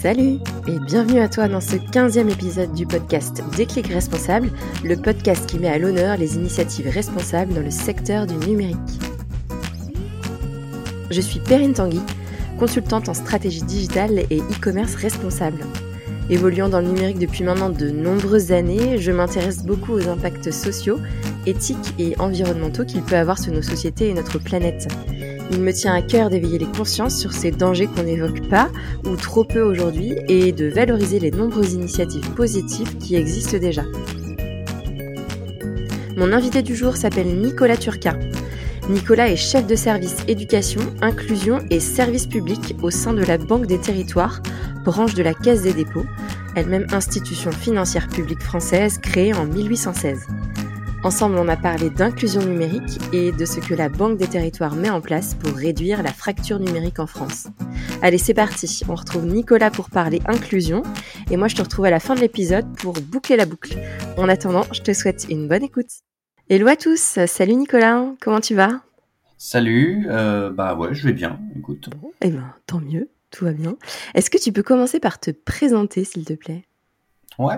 Salut et bienvenue à toi dans ce 15e épisode du podcast Déclic Responsable, le podcast qui met à l'honneur les initiatives responsables dans le secteur du numérique. Je suis Perrine Tanguy, consultante en stratégie digitale et e-commerce responsable. Évoluant dans le numérique depuis maintenant de nombreuses années, je m'intéresse beaucoup aux impacts sociaux, éthiques et environnementaux qu'il peut avoir sur nos sociétés et notre planète. Il me tient à cœur d'éveiller les consciences sur ces dangers qu'on n'évoque pas ou trop peu aujourd'hui et de valoriser les nombreuses initiatives positives qui existent déjà. Mon invité du jour s'appelle Nicolas Turca. Nicolas est chef de service éducation, inclusion et service public au sein de la Banque des Territoires, branche de la Caisse des dépôts, elle-même institution financière publique française créée en 1816. Ensemble, on a parlé d'inclusion numérique et de ce que la Banque des Territoires met en place pour réduire la fracture numérique en France. Allez, c'est parti. On retrouve Nicolas pour parler inclusion et moi je te retrouve à la fin de l'épisode pour boucler la boucle. En attendant, je te souhaite une bonne écoute. Hello à tous. Salut Nicolas. Comment tu vas? Salut. Euh, bah ouais, je vais bien. Écoute. Bon, eh ben, tant mieux. Tout va bien. Est-ce que tu peux commencer par te présenter, s'il te plaît? Ouais.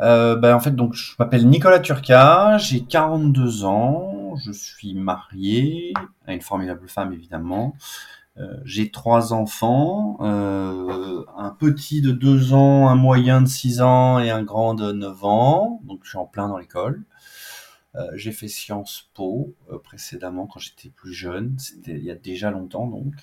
Euh, ben, en fait, donc, je m'appelle Nicolas Turca, j'ai 42 ans, je suis marié à une formidable femme, évidemment. Euh, j'ai trois enfants, euh, un petit de 2 ans, un moyen de 6 ans et un grand de 9 ans. Donc, je suis en plein dans l'école. Euh, j'ai fait Sciences Po euh, précédemment quand j'étais plus jeune, c'était il y a déjà longtemps donc.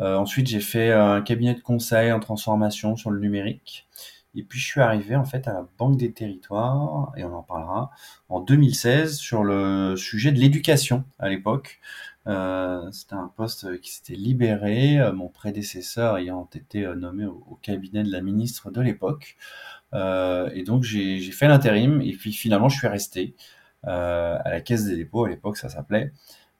Euh, ensuite, j'ai fait un cabinet de conseil en transformation sur le numérique. Et puis je suis arrivé en fait à la Banque des Territoires, et on en parlera, en 2016 sur le sujet de l'éducation à l'époque. Euh, C'était un poste qui s'était libéré, euh, mon prédécesseur ayant été euh, nommé au, cabinet de la ministre de l'époque. Euh, et donc j'ai fait l'intérim, et puis finalement je suis resté euh, à la Caisse des dépôts, à l'époque ça s'appelait.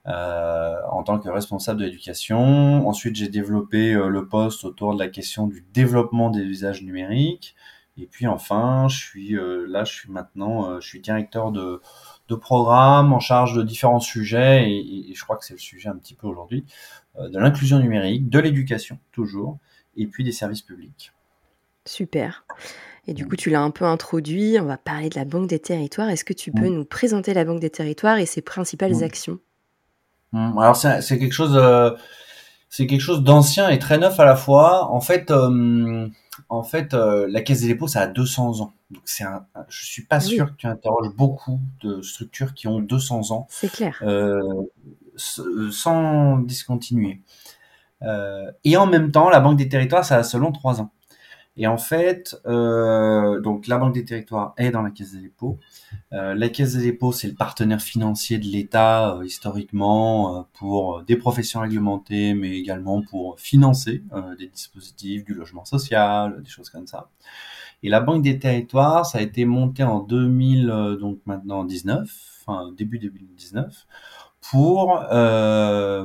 Euh, en tant que responsable de l'éducation. Ensuite, j'ai développé euh, le poste autour de la question du développement des usages numériques. Et puis enfin, je suis euh, là, je suis maintenant, je suis directeur de, de programme en charge de différents sujets et, et je crois que c'est le sujet un petit peu aujourd'hui de l'inclusion numérique, de l'éducation toujours, et puis des services publics. Super. Et du coup, tu l'as un peu introduit. On va parler de la Banque des Territoires. Est-ce que tu peux mmh. nous présenter la Banque des Territoires et ses principales mmh. actions? Mmh. Alors c'est quelque chose, euh, c'est quelque chose d'ancien et très neuf à la fois. En fait, euh, en fait, euh, la Caisse des dépôts, ça a 200 ans. Donc c'est un, je suis pas sûr que tu interroges beaucoup de structures qui ont 200 ans. C'est clair. sans discontinuer. et en même temps, la Banque des Territoires, ça a seulement 3 ans. Et en fait, euh, donc la Banque des Territoires est dans la Caisse des dépôts. Euh, la Caisse des dépôts, c'est le partenaire financier de l'État euh, historiquement euh, pour des professions réglementées, mais également pour financer euh, des dispositifs, du logement social, des choses comme ça. Et la Banque des Territoires, ça a été monté en 2000, donc maintenant 19, enfin début 2019, pour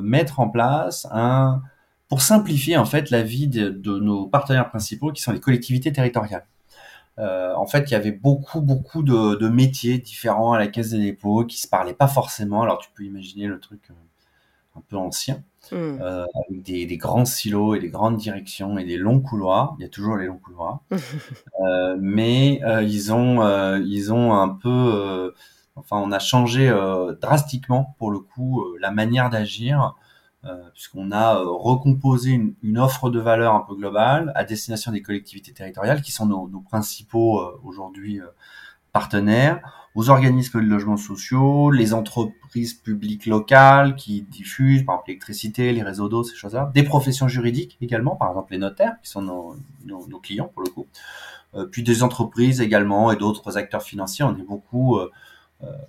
mettre en place un pour simplifier en fait la vie de, de, nos partenaires principaux qui sont les collectivités territoriales. Euh, en fait, il y avait beaucoup beaucoup de, de, métiers différents à la Caisse des dépôts qui se parlaient pas forcément. Alors tu peux imaginer le truc euh, un peu ancien, mmh. euh, avec des, des, grands silos et des grandes directions et des longs couloirs. Il y a toujours les longs couloirs, euh, mais ils ont ils ont un peu, enfin on a changé drastiquement pour le coup la manière d'agir. Euh, puisqu'on a euh, recomposé une, une, offre de valeur un peu globale à destination des collectivités territoriales, qui sont nos, nos principaux euh, aujourd'hui partenaires, aux organismes de logements sociaux, les entreprises publiques locales qui diffusent, par exemple l'électricité, les réseaux d'eau, ces choses-là, des professions juridiques également, par exemple les notaires, qui sont nos, nos, nos clients pour le coup, euh, puis des entreprises également et d'autres acteurs financiers. On est beaucoup, euh,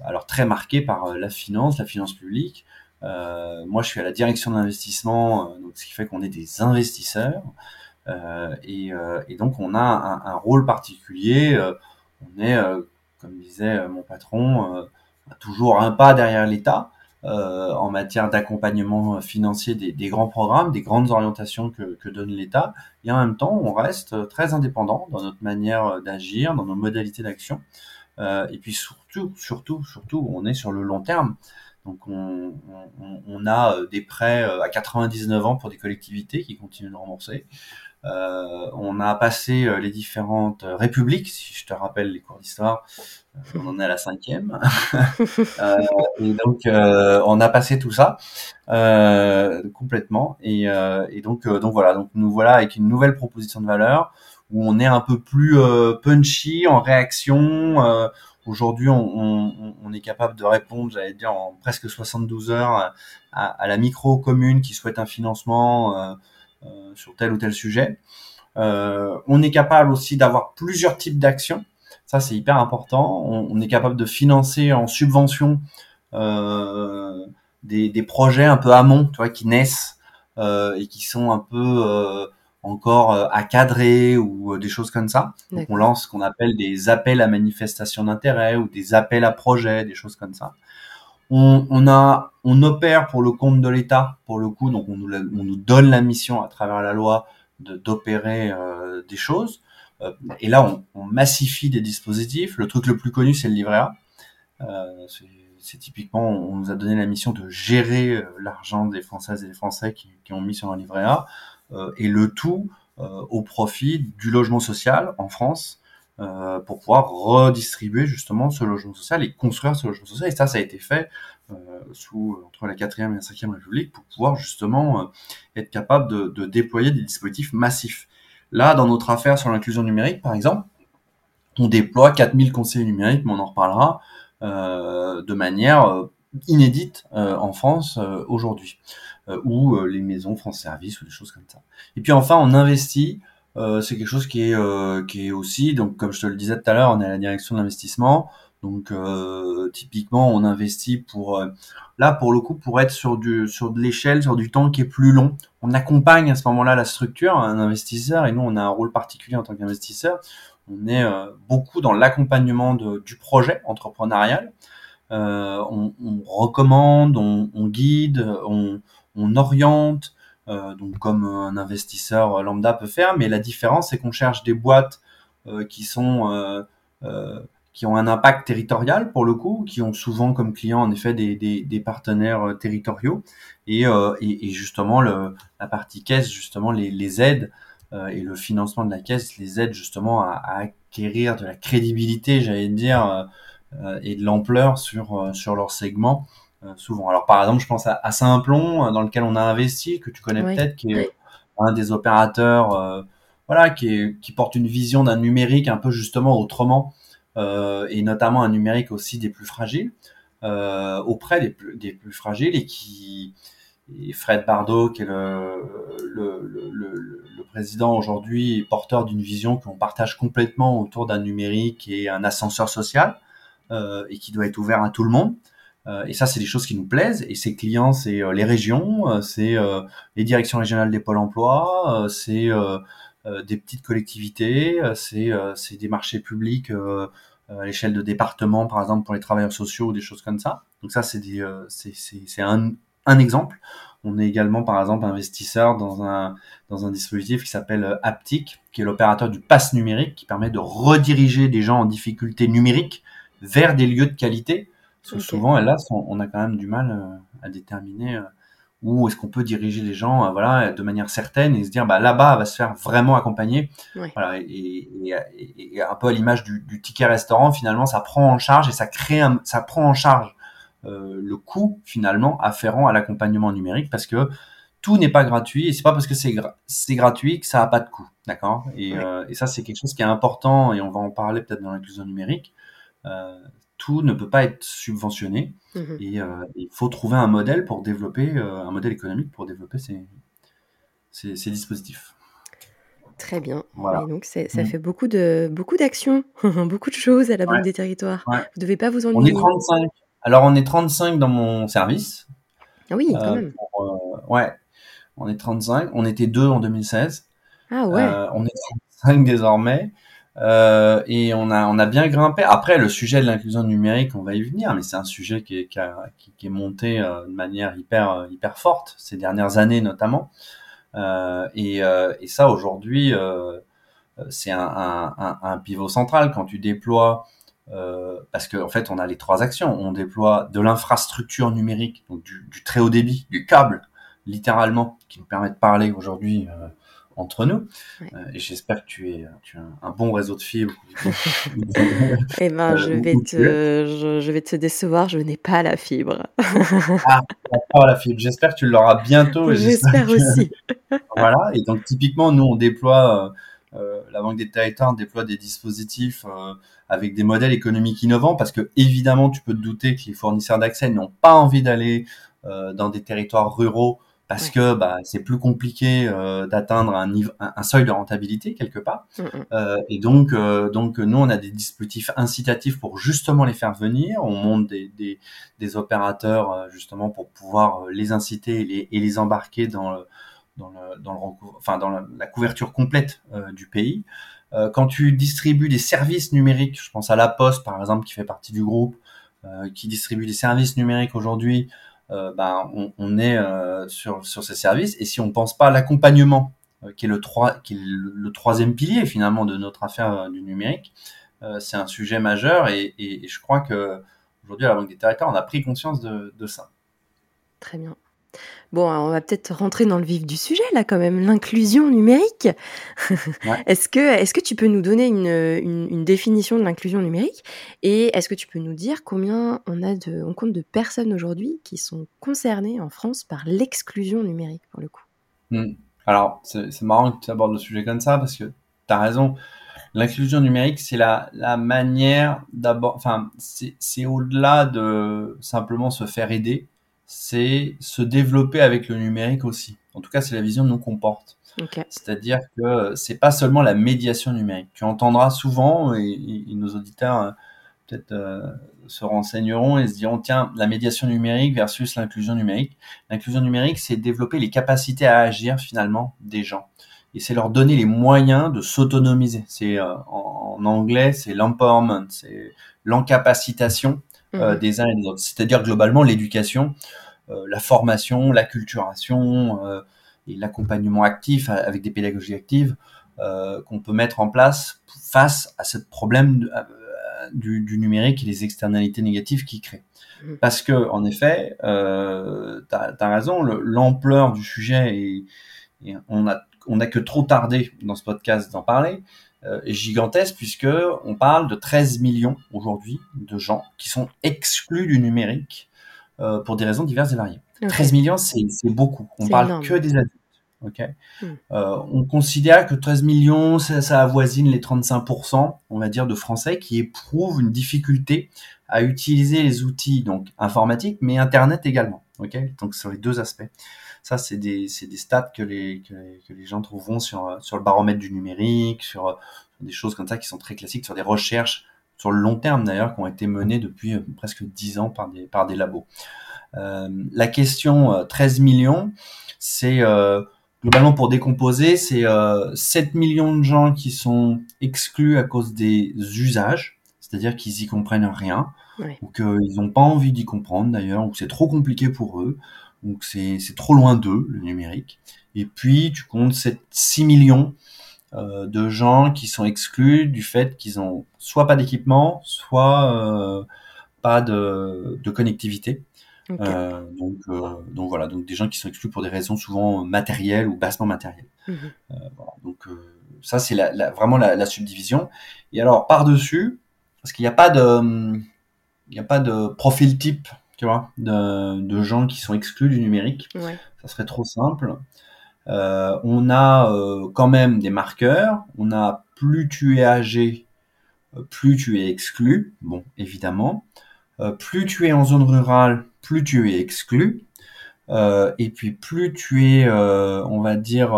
alors très marqués par la finance, la finance publique, moi, je suis à la direction d'investissement, euh, donc ce qui fait qu'on est des investisseurs. Euh, et, euh, et, donc, on a un, un rôle particulier. on est, comme disait mon patron, toujours un pas derrière l'État. Euh, en matière d'accompagnement financier des, des, grands programmes, des grandes orientations que, que donne l'État. Et en même temps, on reste très indépendant dans notre manière d'agir, dans nos modalités d'action. Euh, et puis surtout, surtout, surtout, on est sur le long terme. Donc on, on, on, a euh, des prêts euh, à 99 ans pour des collectivités qui continuent de rembourser. on a passé les différentes républiques, si je te rappelle les cours d'histoire, on en est à la cinquième. et donc, on a passé tout ça complètement. Et, et donc, donc voilà, donc nous voilà avec une nouvelle proposition de valeur où on est un peu plus punchy en réaction Aujourd'hui, on, est capable de répondre, j'allais dire, en presque 72 heures à, la micro-commune qui souhaite un financement euh, euh, sur tel ou tel sujet. Euh, on est capable aussi d'avoir plusieurs types d'actions. Ça, c'est hyper important. On, est capable de financer en subvention des, projets un peu amont, tu vois, qui naissent et qui sont un peu encore euh, à cadrer ou euh, des choses comme ça. Donc on lance ce qu'on appelle des appels à manifestation d'intérêt ou des appels à projets, des choses comme ça. On, on a, on opère pour le compte de l'État, pour le coup, donc on nous, on nous, donne la mission à travers la loi d'opérer euh, des choses. et là, on, on, massifie des dispositifs. Le truc le plus connu, c'est le livret A. Euh, c'est typiquement, on nous a donné la mission de gérer l'argent des Françaises et des Français qui, qui ont mis sur un livret A. Euh, et le tout euh, au profit du logement social en France euh, pour pouvoir redistribuer justement ce logement social et construire ce logement social. Et ça, ça a été fait sous entre la quatrième et la cinquième République pour pouvoir justement être capable de, déployer des dispositifs massifs. Là, dans notre affaire sur l'inclusion numérique, par exemple, on déploie 4000 conseillers numériques, mais on en reparlera, de manière inédite en France aujourd'hui. Euh, ou euh, les maisons France Service ou des choses comme ça. Et puis enfin, on investit. Euh, c'est quelque chose qui est qui est aussi donc comme je te le disais tout à l'heure, on est à la direction de l'investissement. Donc typiquement, on investit pour là pour le coup pour être sur du sur de l'échelle, sur du temps qui est plus long. On accompagne à ce moment-là la structure, un investisseur, et nous on a un rôle particulier en tant qu'investisseur. On est beaucoup dans l'accompagnement du projet entrepreneurial. On, on, recommande, on, on guide, on, on oriente, euh, donc comme un investisseur lambda peut faire, mais la différence c'est qu'on cherche des boîtes euh, qui sont euh, qui ont un impact territorial pour le coup, qui ont souvent comme clients en effet des, des, partenaires territoriaux. Et, et, justement le, la partie caisse justement les, les et le financement de la caisse les aide justement à, acquérir de la crédibilité, j'allais dire, et de l'ampleur sur sur leur segment. euh, souvent. Alors par exemple, je pense à, à Saint-Plon, euh, dans lequel on a investi, que tu connais peut-être, qui est un des opérateurs, euh, voilà, qui, est, qui porte une vision d'un numérique un peu justement autrement, et notamment un numérique aussi des plus fragiles, auprès des plus, des plus fragiles, et qui et Fred Bardot, qui est le, le, le, le président aujourd'hui, porteur d'une vision qu'on partage complètement autour d'un numérique et un ascenseur social, euh, et qui doit être ouvert à tout le monde. Euh, et ça, c'est des choses qui nous plaisent. Et ces clients, c'est euh, les régions, euh, c'est les directions régionales des pôles emploi, c'est des petites collectivités, c'est des marchés publics à l'échelle de département, par exemple, pour les travailleurs sociaux ou des choses comme ça. Donc ça, c'est c'est un, un exemple. On est également, par exemple, investisseur dans un, dans un dispositif qui s'appelle Aptic, qui est l'opérateur du pass numérique, qui permet de rediriger des gens en difficulté numérique vers des lieux de qualité souvent, là, on a quand même du mal euh, à déterminer euh, où est-ce qu'on peut diriger les gens euh, voilà, de manière certaine et se dire bah, là-bas, va se faire vraiment accompagner. Voilà, et, un peu à l'image du, ticket restaurant, finalement, ça prend en charge et ça crée un, ça prend en charge le coût finalement afférent à l'accompagnement numérique parce que tout n'est pas gratuit et c'est pas parce que c'est gratuit que ça a pas de coût, d'accord? Et, et, ça c'est quelque chose qui est important et on va en parler peut-être dans l'inclusion numérique. Euh, tout ne peut pas être subventionné mhm. et euh, il faut trouver un modèle pour développer euh, un modèle économique pour développer ces, ces, dispositifs. Très bien. donc ça mhm. fait beaucoup de beaucoup d'actions, beaucoup de choses à la Banque des Territoires. Vous ne devez pas vous ennuyer. On est 35. Alors on est 35 dans mon service. Ah oui, quand même. ouais, on est 35. On était deux en 2016. Ah ouais. on est 35 désormais. Euh, et on a, on a bien grimpé. Après, le sujet de l'inclusion numérique, on va y venir, mais c'est un sujet qui est, qui, est monté euh, de manière hyper, euh, hyper forte ces dernières années notamment. Euh, et, euh, et, ça, aujourd'hui, c'est un, un, un, pivot central quand tu déploies. parce qu'en en fait, on a les trois actions. On déploie de l'infrastructure numérique, donc du, du, très haut débit, du câble, littéralement, qui nous permet de parler aujourd'hui entre nous. et j'espère que tu, es, tu as un bon réseau de fibres. eh ben, je vais, te, je, vais te décevoir, je n'ai pas la fibre. ah, pas la fibre. J'espère que tu l'auras bientôt. J'espère aussi. voilà, et donc typiquement, nous, on déploie euh, la Banque des Territoires déploie des dispositifs euh, avec des modèles économiques innovants parce que évidemment, tu peux te douter que les fournisseurs d'accès n'ont pas envie d'aller euh, dans des territoires ruraux parce que bah, c'est plus compliqué d'atteindre un, un, seuil de rentabilité quelque part. Mm, mm. et donc, donc nous, on a des dispositifs incitatifs pour justement les faire venir. On monte des, des, des opérateurs justement pour pouvoir les inciter et les, et les embarquer dans le, dans, le, dans, le, enfin, dans la, couverture complète euh, du pays. Euh, quand tu distribues des services numériques, je pense à La Poste par exemple qui fait partie du groupe, euh, qui distribue des services numériques aujourd'hui, ben, on, on est sur, sur ces services. Et si on ne pense pas à l'accompagnement, qui est, le, 3, qui est le, troisième pilier finalement de notre affaire du numérique, c'est un sujet majeur et je crois que aujourd'hui à la Banque des Territoires, on a pris conscience de, de ça. Très bien. Bon, on va peut-être rentrer dans le vif du sujet là quand même, l'inclusion numérique. est-ce que, est que tu peux nous donner une, définition de l'inclusion numérique? Et est-ce que tu peux nous dire combien on a de, on compte de personnes aujourd'hui qui sont concernées en France par l'exclusion numérique pour le coup? Mmh. Alors c'est marrant que tu abordes le sujet comme ça parce que tu as raison. L'inclusion numérique, c'est la, la manière d'abord, enfin, c'est au-delà de simplement se faire aider c'est se développer avec le numérique aussi. En tout cas, c'est la vision que nous comporte. C'est-à-dire que c'est pas seulement la médiation numérique. Tu entendras souvent, et, nos auditeurs euh, peut-être euh, se renseigneront et se diront, tiens, la médiation numérique versus l'inclusion numérique. L'inclusion numérique, c'est développer les capacités à agir finalement des gens. Et c'est leur donner les moyens de s'autonomiser. C'est euh, en, anglais, c'est l'empowerment, c'est l'encapacitation euh, mhm. des uns et des autres. C'est-à-dire globalement l'éducation, euh, la formation, la culturation euh, et l'accompagnement actif avec des pédagogies actives qu'on peut mettre en place face à ce problème du, du, numérique et les externalités négatives qu'il crée. Mhm. Parce que, en effet, euh, tu as, raison, l'ampleur du sujet, et, et on a on n'a que trop tardé dans ce podcast d'en parler, gigantesque puisque on parle de 13 millions aujourd'hui de gens qui sont exclus du numérique euh, pour des raisons diverses et variées. 13 millions, c'est beaucoup. On parle que des adultes. ok? Hmm. euh, on considère que 13 millions, ça, ça, avoisine les 35%, on va dire, de Français qui éprouvent une difficulté à utiliser les outils donc informatiques, mais Internet également. ok? Donc sur les deux aspects. Ça, c'est des, des, stats que les, que, que, les gens trouveront sur, sur le baromètre du numérique, sur, des choses comme ça qui sont très classiques, sur des recherches sur le long terme d'ailleurs, qui ont été menées depuis euh, presque 10 ans par des, par des labos. Euh, la question 13 euh, millions, c'est euh, globalement pour décomposer, c'est euh, 7 millions de gens qui sont exclus à cause des usages, c'est-à-dire qu'ils y comprennent rien, ou qu'ils n'ont pas envie d'y comprendre d'ailleurs, ou que c'est trop compliqué pour eux, donc c'est trop loin d'eux, le numérique. Et puis tu comptes 7, 6 millions euh, de gens qui sont exclus du fait qu'ils ont soit pas d'équipement, soit euh, pas de, de connectivité. Euh, donc, euh, donc voilà, donc des gens qui sont exclus pour des raisons souvent matérielles ou bassement matérielles. Mhm. Euh, voilà, donc ça c'est la, la, vraiment la, la, subdivision. Et alors par dessus, parce qu'il n'y a pas de, il n'y a pas de profil type tu vois, de, de, gens qui sont exclus du numérique. Ça serait trop simple. Euh, on a euh, quand même des marqueurs. On a plus tu es âgé, euh, plus tu es exclu. Bon, évidemment. Euh, plus tu es en zone rurale, plus tu es exclu. et puis plus tu es, on va dire,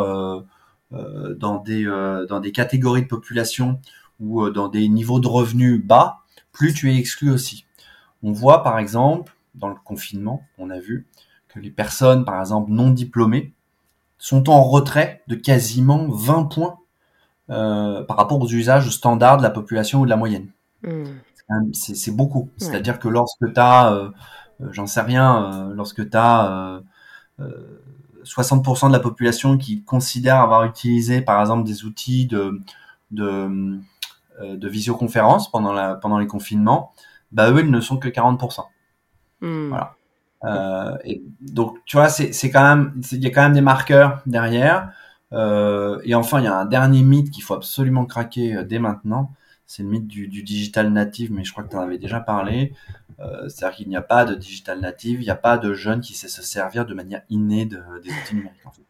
dans des dans des catégories de population ou dans des niveaux de revenus bas, plus tu es exclu aussi. On voit par exemple dans le confinement, on a vu que les personnes, par exemple, non diplômées, sont en retrait de quasiment 20 points euh, par rapport aux usages standards de la population ou de la moyenne. Hmm. C'est beaucoup. C'est-à-dire que lorsque tu as, euh, euh, j'en sais rien, lorsque tu as 60% de la population qui considère avoir utilisé, par exemple, des outils de, de, de visioconférence pendant, la, pendant les confinements, bah eux, ils ne sont que 40%. Hmm. Voilà. Euh, et donc, tu vois, c'est quand même, il y a quand même des marqueurs derrière. Euh, et enfin, il y a un dernier mythe qu'il faut absolument craquer euh, dès maintenant. C'est le mythe du, du digital native, mais je crois que tu en avais déjà parlé. Euh, C'est-à-dire qu'il n'y a pas de digital native, il n'y a pas de jeune qui sait se servir de manière innée de, des outils numériques. En fait.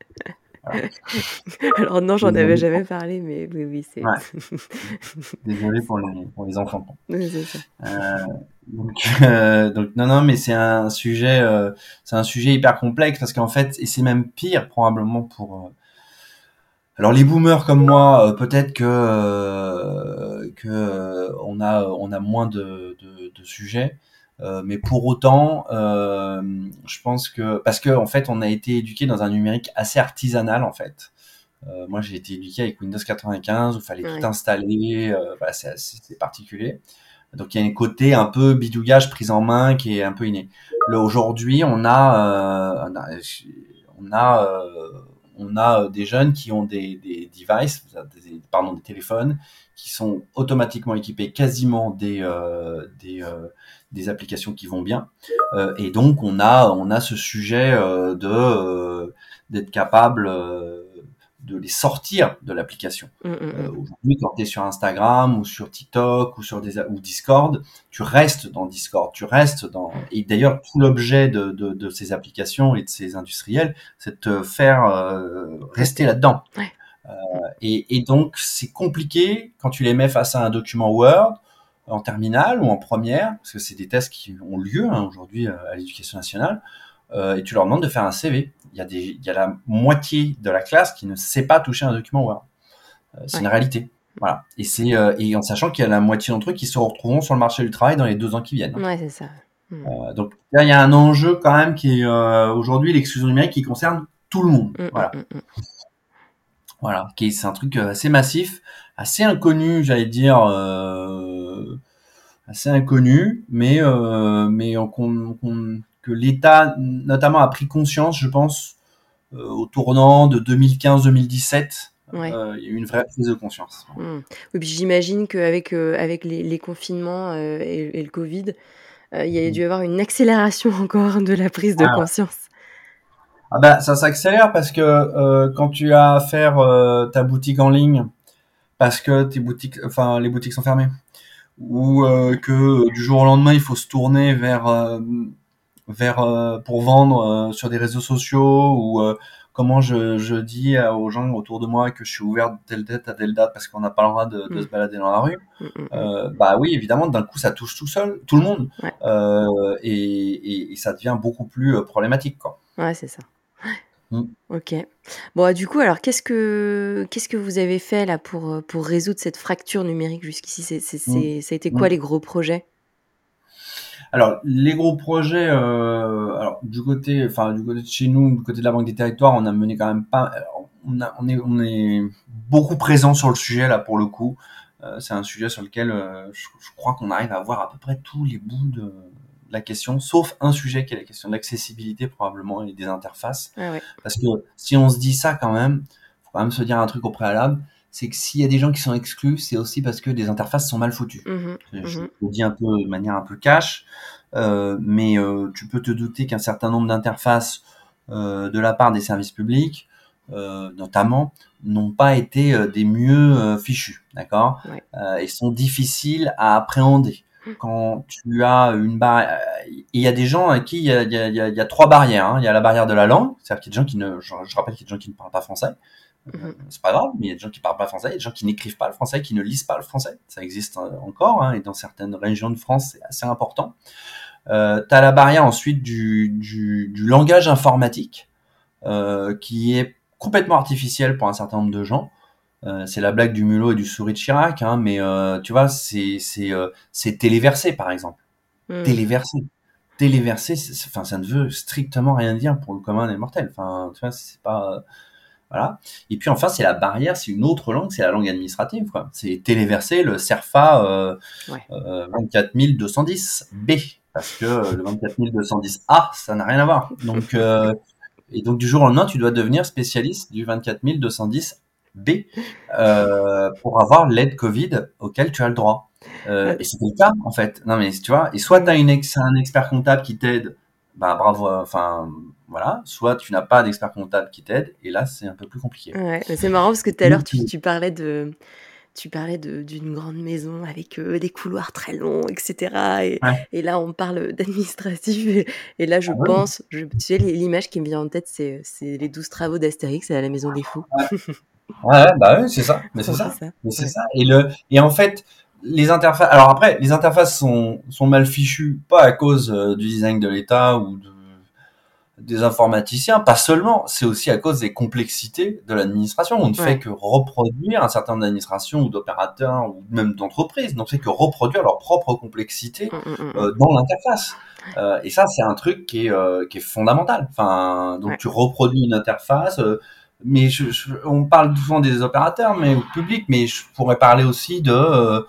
Voilà. Alors non, j'en avais jamais parlé, mais oui, oui, c'est Ouais. Désolé pour les, pour les enfants. Oui, c'est ça. Euh, donc, euh, donc non non mais c'est un sujet euh, c'est un sujet hyper complexe parce qu'en fait et c'est même pire probablement pour alors les boomers comme moi peut-être que que on a on a moins de de, de sujets euh, mais pour autant euh, je pense que parce que en fait on a été éduqué dans un numérique assez artisanal en fait Euh, moi j'ai été éduqué avec Windows 95 où il fallait Ouais. tout installer voilà, c'est particulier donc il y a un côté un peu bidougage prise en main qui est un peu inné. Là aujourd'hui, on a on a on a, on a des jeunes qui ont des, des devices, des, pardon des téléphones qui sont automatiquement équipés quasiment des des des applications qui vont bien. Euh, et donc on a on a ce sujet euh, de euh, d'être capable euh, de les sortir de l'application. Mm, mm, Euh, mm. Aujourd'hui, quand tu es sur Instagram ou sur TikTok ou sur des ou Discord, tu restes dans Discord, tu restes dans et d'ailleurs tout l'objet de, de, de ces applications et de ces industriels, c'est de te faire euh, rester là-dedans. Ouais. Euh, et, et donc c'est compliqué quand tu les mets face à un document Word en terminale ou en première, parce que c'est des tests qui ont lieu hein, aujourd'hui euh, à l'éducation nationale, euh, et tu leur demandes de faire un CV. Il y, a des, il y a la moitié de la classe qui ne sait pas toucher un document Word. Euh, c'est Ouais. une réalité. Voilà. Et c'est euh, et en sachant qu'il y a la moitié d'entre eux qui se retrouveront sur le marché du travail dans les deux ans qui viennent. Ouais, c'est ça. Mm. Euh, donc là, il y a un enjeu quand même qui est aujourd'hui l'exclusion numérique qui concerne tout le monde. Mm, Voilà. mm, mm, mm. Voilà. C'est un truc assez massif, assez inconnu, j'allais dire, assez inconnu, mais euh, mais que l'État notamment a pris conscience, je pense, euh, au tournant de 2015-2017. Ouais. euh, il y a eu une vraie prise de conscience. Mm. Oui, puis j'imagine qu'avec avec les, les confinements et, et le Covid, il y a Mm. dû y avoir une accélération encore de la prise de Ah conscience. Ah bah, ça s'accélère parce que quand tu as à faire ta boutique en ligne, parce que tes boutiques, enfin les boutiques sont fermées, ou euh, que euh, du jour au lendemain il faut se tourner vers euh, vers pour vendre sur des réseaux sociaux ou comment je, je dis aux gens autour de moi que je suis ouvert de telle date à telle date parce qu'on n'a pas le droit de, de Mm. se balader dans la rue. Mm, mm. Euh, bah oui, évidemment, d'un coup ça touche tout seul, tout le monde, Ouais. Euh, et, et, et ça devient beaucoup plus problématique quoi. Ouais, c'est ça. Mm. Ok. Bon, du coup, alors qu'est-ce que qu'est-ce que vous avez fait là pour euh, pour résoudre cette fracture numérique jusqu'ici? C'est c'est Mm. c'est- ça a été quoi Mm. les gros projets? Alors, les gros projets, euh, alors du côté, enfin du côté de chez nous, du côté de la Banque des Territoires, on a mené quand même pas, on, a, on est, on est beaucoup présent sur le sujet là pour le coup. Euh, c'est un sujet sur lequel euh, je, je crois qu'on arrive à voir à peu près tous les bouts de la question, sauf un sujet qui est la question de l'accessibilité probablement et des interfaces. Ah ouais. Parce que si on se dit ça quand même, faut quand même se dire un truc au préalable, c'est que s'il y a des gens qui sont exclus, c'est aussi parce que des interfaces sont mal foutues. Mhm, Je mhm. le dis un peu de manière un peu cash, euh, mais euh, tu peux te douter qu'un certain nombre d'interfaces euh, de la part des services publics, notamment, n'ont pas été des mieux fichus, d'accord? Ouais. Et sont difficiles à appréhender. Quand tu as une barrière, il y a des gens à qui il y a, il y a- il y a- il y a trois barrières. hein. Il y a la barrière de la langue, c'est-à-dire qu'il y a des gens qui ne, je, je rappelle qu'il y a des gens qui ne parlent pas français. Euh, Mhm. c'est pas grave, mais il y a des gens qui parlent pas français, il y a des gens qui n'écrivent pas le français, qui ne lisent pas le français. Ça existe euh, encore, hein, et dans certaines régions de France, c'est assez important. Euh, tu as la barrière ensuite du, du, du langage informatique, euh, qui est complètement artificiel pour un certain nombre de gens. Euh, c'est la blague du mulot et du souris de Chirac, hein, mais euh, tu vois, c'est c'est euh, c'est téléversé par exemple. Mm. Téléversé, téléversé, enfin ça ne veut strictement rien dire pour le commun des mortels. Enfin, tu vois, c'est pas voilà. Et puis enfin, c'est la barrière, c'est une autre langue, c'est la langue administrative, quoi. C'est téléversé le CERFA Ouais. euh, 24210 B, parce que le 24210 A, ça n'a rien à voir. Donc, et donc du jour au lendemain, tu dois devenir spécialiste du 24210 B euh, pour avoir l'aide Covid auquel tu as le droit. Euh, et c'était le cas, en fait. Non, mais tu vois, et soit tu as une ex, un expert comptable qui t'aide, bah bravo, enfin, voilà, soit tu n'as pas d'expert comptable qui t'aide, et là, c'est un peu plus compliqué. Ouais, c'est marrant parce que tout à l'heure, tu, tu parlais de, tu parlais d'une grande maison avec euh, des couloirs très longs, etc. Et, là, on parle d'administratif. Et, là, je ah pense, je, tu sais, l'image qui me vient en tête, c'est les douze travaux d'Astérix à la Maison des Fous. Ouais, bah oui, c'est ça. Mais c'est ça. c'est ça. Et, le, et en fait, les interfaces. Alors après, les interfaces sont, sont mal fichues, pas à cause euh, du design de l'État ou de des informaticiens, pas seulement, c'est aussi à cause des complexités de l'administration. On ne fait que reproduire un certain nombre d'administrations ou d'opérateurs ou même d'entreprises, on ne fait que reproduire leur propre complexité mm, mm, mm, euh, dans l'interface. Euh, et ça, c'est un truc qui est, euh, qui est fondamental. Enfin, donc tu reproduis une interface, mais je, on parle souvent des opérateurs, mais au public, mais je pourrais parler aussi de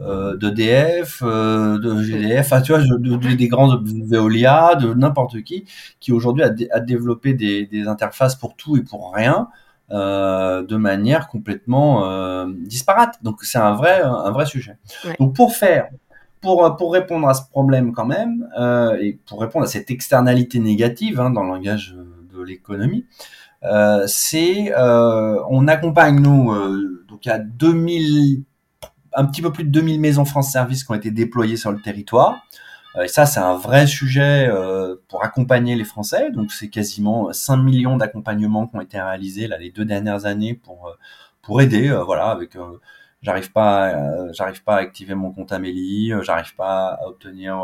euh, d'EDF, euh, de GDF, enfin, tu vois, de, des grands Veolia, de n'importe qui, qui aujourd'hui a, développé des, des, interfaces pour tout et pour rien, euh, de manière complètement euh, disparate. Donc c'est un vrai, un vrai sujet. Donc pour faire, pour, pour répondre à ce problème quand même, euh, et pour répondre à cette externalité négative hein, dans le langage de l'économie, euh, c'est on accompagne nous donc à 2000 un petit peu plus de 2000 maisons France Service qui ont été déployées sur le territoire. Euh, et ça, c'est un vrai sujet euh, pour accompagner les Français. Donc, c'est quasiment 5 millions d'accompagnements qui ont été réalisés là les deux dernières années pour euh, pour aider. voilà, avec j'arrive pas, j'arrive pas à activer mon compte Amélie, j'arrive pas à obtenir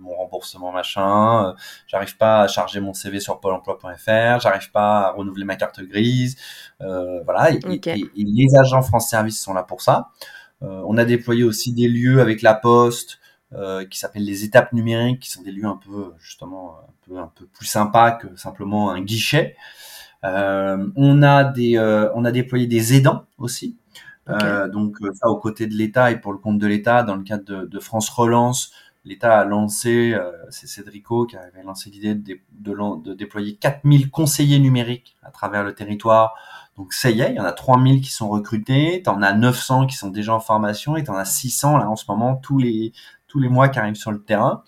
mon remboursement machin, j'arrive pas à charger mon CV sur pôle emploi.fr, j'arrive pas à renouveler ma carte grise. voilà, et, les agents France Service sont là pour ça. Euh, on a déployé aussi des lieux avec la Poste euh, qui s'appellent les étapes numériques, qui sont des lieux un peu justement un peu un peu plus sympas que simplement un guichet. Euh, on a des on a déployé des aidants aussi. Donc ça aux côtés de l'État et pour le compte de l'État dans le cadre de, France Relance, l'État a lancé, c'est Cédrico qui avait lancé l'idée de, de, de, déployer 4000 conseillers numériques à travers le territoire donc ça y est, il y en a 3000 qui sont recrutés, tu en as 900 qui sont déjà en formation et tu en as 600 là en ce moment tous les tous les mois qui arrivent sur le terrain.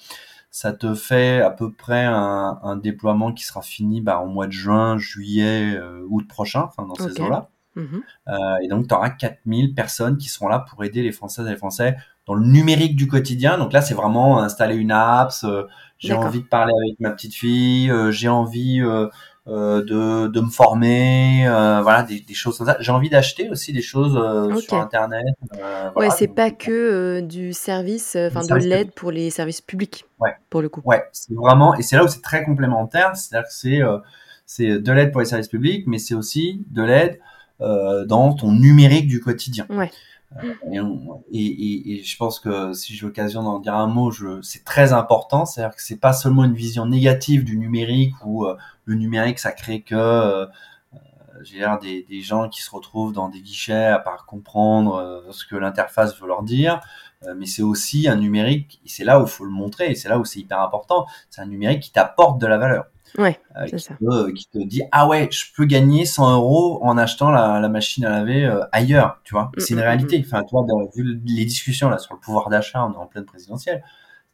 Ça te fait à peu près un, un déploiement qui sera fini bah, au mois de juin, juillet, euh, août prochain, enfin dans ces eaux-là. Mhm. Euh, et donc tu auras 4000 personnes qui seront là pour aider les Françaises et les Français dans le numérique du quotidien. Donc là, c'est vraiment installer une app, euh, j'ai envie de parler avec ma petite fille, euh, j'ai envie de, de me former, voilà, des, des, choses comme ça. J'ai envie d'acheter aussi des choses sur Internet. Voilà, ouais, c'est pas que du service, enfin de l'aide pour les services publics, ouais. pour le coup. Ouais, c'est vraiment, et c'est là où c'est très complémentaire, c'est-à-dire que c'est c'est de l'aide pour les services publics, mais c'est aussi de l'aide dans ton numérique du quotidien. Ouais. Et, et, et, je pense que si j'ai l'occasion d'en dire un mot, c'est très important. C'est-à-dire que c'est pas seulement une vision négative du numérique où euh, le numérique ça crée que euh, j'ai l'air des, des, gens qui se retrouvent dans des guichets à part comprendre euh, ce que l'interface veut leur dire. mais c'est aussi un numérique, et c'est là où il faut le montrer, et c'est là où c'est hyper important. C'est un numérique qui t'apporte de la valeur. Ouais, euh, qui, te, qui, te, dit ah ouais je peux gagner 100 euros en achetant la, la machine à laver euh, ailleurs tu vois. Mm, c'est une mm, réalité. mm, enfin toi vu les discussions là sur le pouvoir d'achat on est en pleine présidentielle.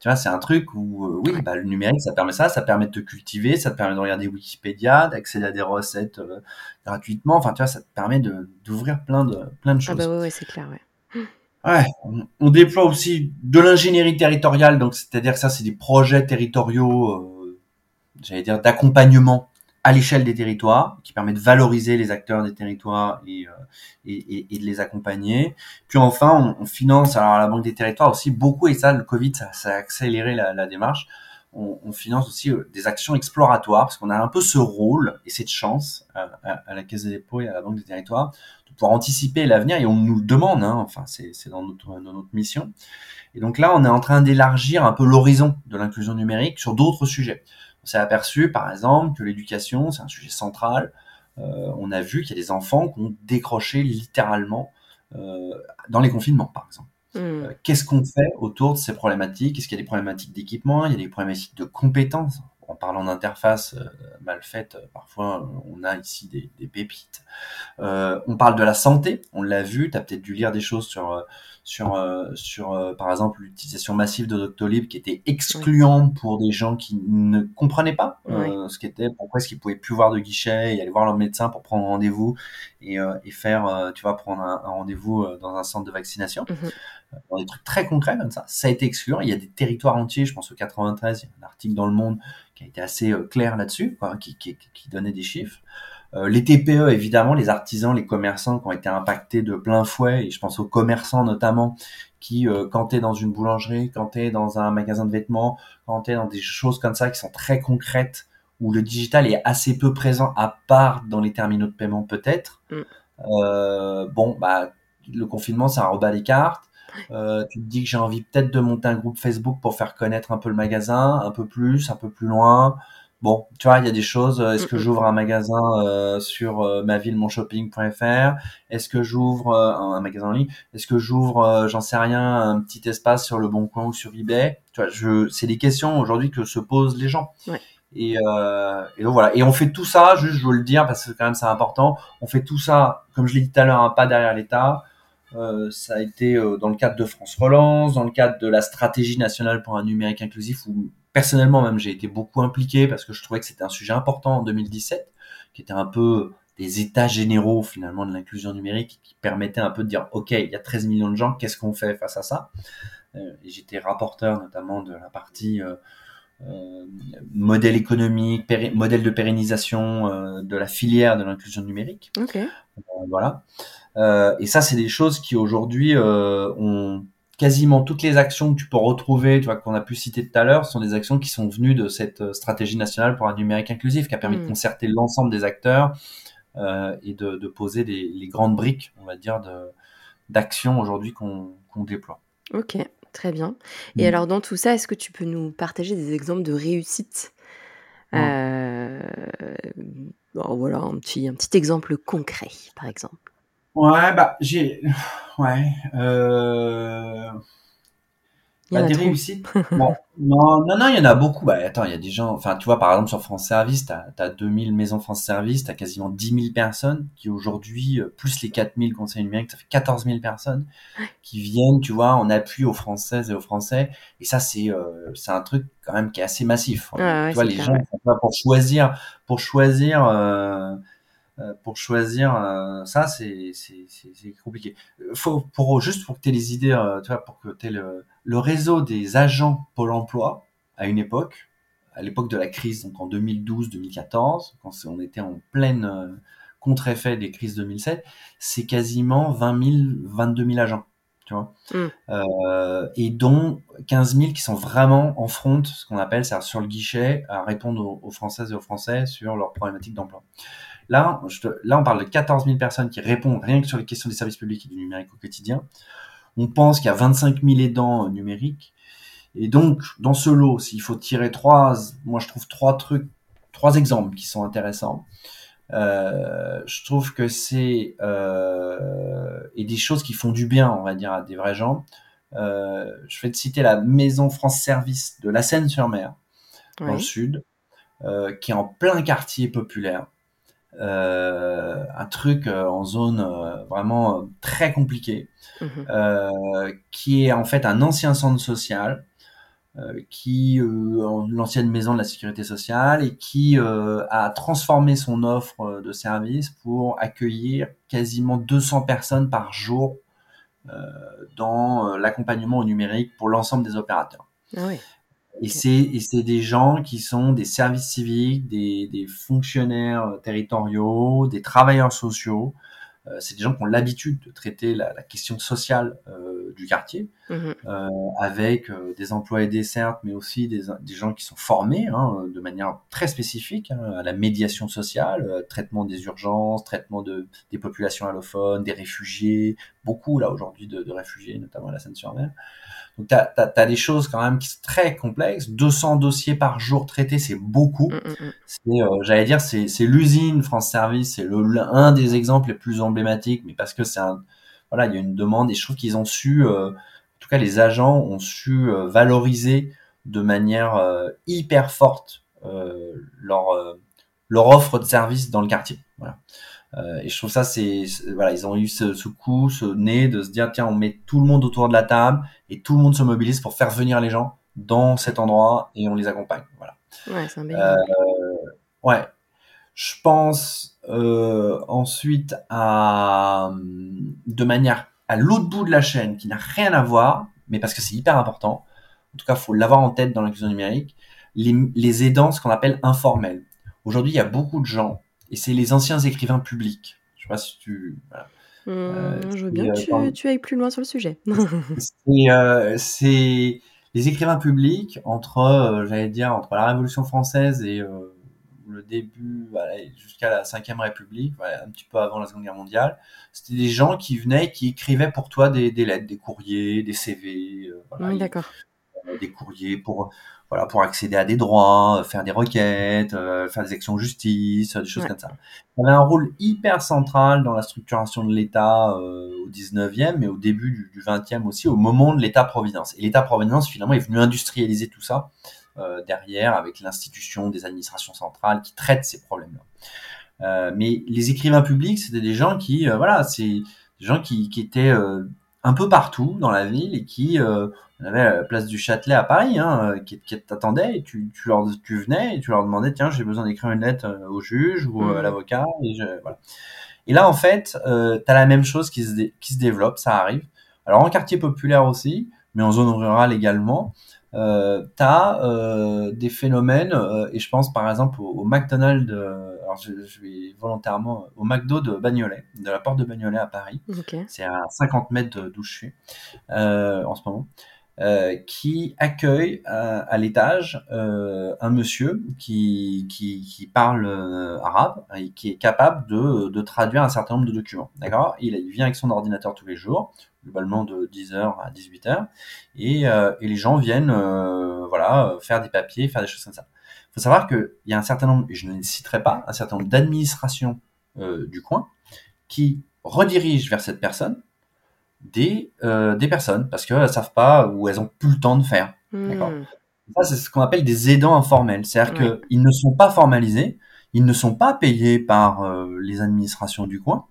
Tu vois c'est un truc où euh, oui bah, le numérique ça permet ça ça permet de te cultiver ça te permet de regarder Wikipédia d'accéder à des recettes gratuitement. Enfin tu vois ça te permet d'ouvrir plein de plein de choses ah bah ouais, ouais c'est clair ouais. Ouais, on, déploie aussi de l'ingénierie territoriale, donc c'est-à-dire que ça, c'est des projets territoriaux j'allais dire, d'accompagnement à l'échelle des territoires, qui permet de valoriser les acteurs des territoires et, euh, et, et, de les accompagner. Puis enfin, on, on, finance, alors la Banque des territoires aussi beaucoup, et ça, le Covid, ça, ça a accéléré la, la démarche, on, on, finance aussi euh, des actions exploratoires, parce qu'on a un peu ce rôle et cette chance à, à, la Caisse des dépôts et à la Banque des territoires de pouvoir anticiper l'avenir, et on nous le demande, hein, enfin c'est dans notre, dans notre mission. Et donc là, on est en train d'élargir un peu l'horizon de l'inclusion numérique sur d'autres sujets. On s'est aperçu, par exemple, que l'éducation, c'est un sujet central. Euh, on a vu qu'il y a des enfants qui ont décroché littéralement euh, dans les confinements, par exemple. Hmm. Euh, qu'est-ce qu'on fait autour de ces problématiques? Est-ce qu'il y a des problématiques d'équipement? Il y a des problématiques de compétences? En parlant d'interface mal faite, parfois on a ici des, des, pépites. on parle de la santé, on l'a vu, tu as peut-être dû lire des choses sur sur sur par exemple l'utilisation massive de Doctolib qui était excluant pour des gens qui ne comprenaient pas ce qu'était pourquoi est-ce qu'ils pouvaient plus voir de guichet et aller voir leur médecin pour prendre rendez-vous et, et faire tu vois prendre un, rendez-vous dans un centre de vaccination. Dans des trucs très concrets comme ça. Ça a été excluant. Il y a des territoires entiers, je pense au 93, il y a un article dans Le Monde qui a été assez euh, clair là-dessus, qui, qui, qui, donnait des chiffres. Euh, les TPE, évidemment, les artisans, les commerçants qui ont été impactés de plein fouet, et je pense aux commerçants notamment, qui, euh, quand tu es dans une boulangerie, quand tu es dans un magasin de vêtements, quand tu es dans des choses comme ça qui sont très concrètes, où le digital est assez peu présent, à part dans les terminaux de paiement peut-être, mm. euh, bon, bah, le confinement, ça rebat les cartes. Euh, tu te dis que j'ai envie peut-être de monter un groupe Facebook pour faire connaître un peu le magasin, un peu plus, un peu plus loin. Bon, tu vois, il y a des choses. Euh, est-ce que j'ouvre un magasin euh, sur euh, mavillemonshopping.fr Est-ce que j'ouvre un magasin en ligne? Est-ce que j'ouvre, j'en sais rien, un petit espace sur le Bon Coin ou sur eBay? Tu vois, je, c'est des questions aujourd'hui que se posent les gens. Ouais. Et, euh, et, donc voilà. Et on fait tout ça, juste je veux le dire parce que quand même c'est important. On fait tout ça, comme je l'ai dit tout à l'heure, un pas derrière l'État. Euh, ça a été euh, dans le cadre de France Relance, dans le cadre de la stratégie nationale pour un numérique inclusif, où personnellement même j'ai été beaucoup impliqué parce que je trouvais que c'était un sujet important en 2017, qui était un peu des états généraux finalement de l'inclusion numérique, qui permettait un peu de dire, OK, il y a 13 millions de gens, qu'est-ce qu'on fait face à ça? Euh, j'étais rapporteur notamment de la partie... Euh, modèle économique, modèle de pérennisation de la filière de l'inclusion numérique. Okay. voilà. Euh, et ça, c'est des choses qui aujourd'hui euh, ont quasiment toutes les actions que tu peux retrouver, tu vois, qu'on a pu citer tout à l'heure, sont des actions qui sont venues de cette euh, stratégie nationale pour un numérique inclusif, qui a permis de mm. concerter l'ensemble des acteurs euh, et de, de poser les, les, grandes briques, on va dire, d'actions aujourd'hui qu'on déploie. Ok, très bien. Et mm. alors, dans tout ça, est-ce que tu peux nous partager des exemples de réussite? Euh, bon, Voilà, un petit, un petit exemple concret, par exemple. Ouais, bah, j'ai. Ouais. Euh... Bah, des réussites. bon, non, non, non, il y en a beaucoup. Bah, attends, il y a des gens. Enfin, tu vois, par exemple, sur France Service, tu as, 2000 maisons France Service, tu as quasiment 10 000 personnes qui aujourd'hui, euh, plus les 4000 conseils numériques, ça fait 14 000 personnes qui viennent, tu vois, en appui aux Françaises et aux Français. Et ça, c'est euh, c'est un truc quand même qui est assez massif. tu vois, les gens, pour choisir, pour choisir. Euh, pour choisir euh, ça, c'est compliqué. Faut, pour, juste pour que tu aies les idées, euh, tu vois, pour que tu aies le, le, réseau des agents Pôle emploi à une époque, à l'époque de la crise, donc en 2012-2014, quand on était en pleine contre-effet des crises 2007, c'est quasiment 20 000, 22 000 agents. Tu vois mm. euh, et dont 15 000 qui sont vraiment en front, ce qu'on appelle, c'est-à-dire sur le guichet, à répondre aux, aux, Françaises et aux Français sur leurs problématiques d'emploi. Là, là, on parle de 14 000 personnes qui répondent rien que sur les questions des services publics et du numérique au quotidien. On pense qu'il y a 25 000 aidants euh, numériques. Et donc, dans ce lot, s'il faut tirer trois, moi je trouve trois trucs, trois exemples qui sont intéressants. Euh, je trouve que c'est euh, et des choses qui font du bien, on va dire, à des vrais gens. Euh, je vais te citer la Maison France Service de la Seine-sur-Mer, dans le sud, qui est en plein quartier populaire, euh, un truc euh, en zone euh, vraiment très compliquée, mmh qui est en fait un ancien centre social, qui l'ancienne maison de la sécurité sociale et qui a transformé son offre de service pour accueillir quasiment 200 personnes par jour dans l'accompagnement au numérique pour l'ensemble des opérateurs. Ah oui. Et c'est des gens qui sont des services civiques, des, des fonctionnaires territoriaux, des travailleurs sociaux. Euh, c'est des gens qui ont l'habitude de traiter la, la question sociale euh, du quartier, mmh euh, avec euh, des emplois aidés certes, mais aussi des, des gens qui sont formés hein, de manière très spécifique hein, à la médiation sociale, euh, traitement des urgences, traitement de, des populations allophones, des réfugiés, beaucoup là aujourd'hui de, de, réfugiés, notamment à la Seine-sur-Mer. Donc, tu as, des choses quand même qui sont très complexes. 200 dossiers par jour traités, c'est beaucoup. Mm, mm, mm. C'est, euh, j'allais dire, c'est, l'usine France Service, c'est le, un des exemples les plus emblématiques, mais parce que c'est un, voilà, il y a une demande et je trouve qu'ils ont su, euh, en tout cas, les agents ont su euh, valoriser de manière hyper forte leur leur offre de service dans le quartier. Voilà. Euh, et je trouve ça, c'est voilà, ils ont eu ce, ce, coup, ce nez de se dire tiens, on met tout le monde autour de la table et tout le monde se mobilise pour faire venir les gens dans cet endroit et on les accompagne. Voilà. Ouais, c'est un bel Euh, ouais. Je pense euh, ensuite à de manière à l'autre bout de la chaîne qui n'a rien à voir, mais parce que c'est hyper important. En tout cas, faut l'avoir en tête dans l'inclusion numérique. Les, les aidants, ce qu'on appelle informels. Aujourd'hui, il y a beaucoup de gens, et c'est les anciens écrivains publics. Je sais pas si tu. Voilà. Hum, je veux bien euh, que tu, pardon. tu ailles plus loin sur le sujet. C'est euh, c'est les écrivains publics entre, euh, j'allais dire, entre la Révolution française et euh, le début, voilà, jusqu'à la Cinquième République, voilà, un petit peu avant la Seconde Guerre mondiale. C'était des gens qui venaient, et qui écrivaient pour toi des, des lettres, des courriers, des CV, euh, voilà, oui, ils- d'accord. euh, des courriers pour voilà pour accéder à des droits, euh, faire des requêtes, euh, faire des actions en justice, des choses Ouais. comme ça. Il avait un rôle hyper central dans la structuration de l'État euh, au 19e mais au début du, du 20e aussi, au moment de l'État-providence. Et l'État-providence finalement est venu industrialiser tout ça euh, derrière avec l'institution des administrations centrales qui traitent ces problèmes-là. Euh, mais les écrivains publics, c'était des gens qui, euh, voilà, c'est des gens qui, qui étaient euh, un peu partout dans la ville et qui, euh, on avait la place du Châtelet à Paris, hein, euh, qui, qui t'attendait et tu, tu, leur, tu venais et tu leur demandais, tiens, j'ai besoin d'écrire une lettre euh, au juge ou à Mhm. l'avocat. Et, je- voilà. et là, en fait, euh, tu as la même chose qui se, dé- qui se développe, ça arrive. Alors en quartier populaire aussi, mais en zone rurale également, euh, tu as euh, des phénomènes, euh, et je pense par exemple au, au McDonald's, euh, alors je, je vais volontairement, au McDo de Bagnolet, de la porte de Bagnolet à Paris, c'est à 50 mètres d'où je suis en ce moment, qui accueille à, à l'étage un monsieur qui, qui, qui parle arabe et qui est capable de, de traduire un certain nombre de documents. D'accord? Il, il vient avec son ordinateur tous les jours, globalement de 10h à 18h, et, euh, et les gens viennent euh, voilà, faire des papiers, faire des choses comme ça. Il faut savoir qu'il y a un certain nombre, et je ne les citerai pas, un certain nombre d'administrations euh, du coin qui redirigent vers cette personne des, euh, des personnes parce qu'elles savent pas ou elles ont plus le temps de faire. D'accord? Hmm. Ça, c'est ce qu'on appelle des aidants informels. C'est-à-dire Ouais. qu'ils ne sont pas formalisés, ils ne sont pas payés par euh, les administrations du coin.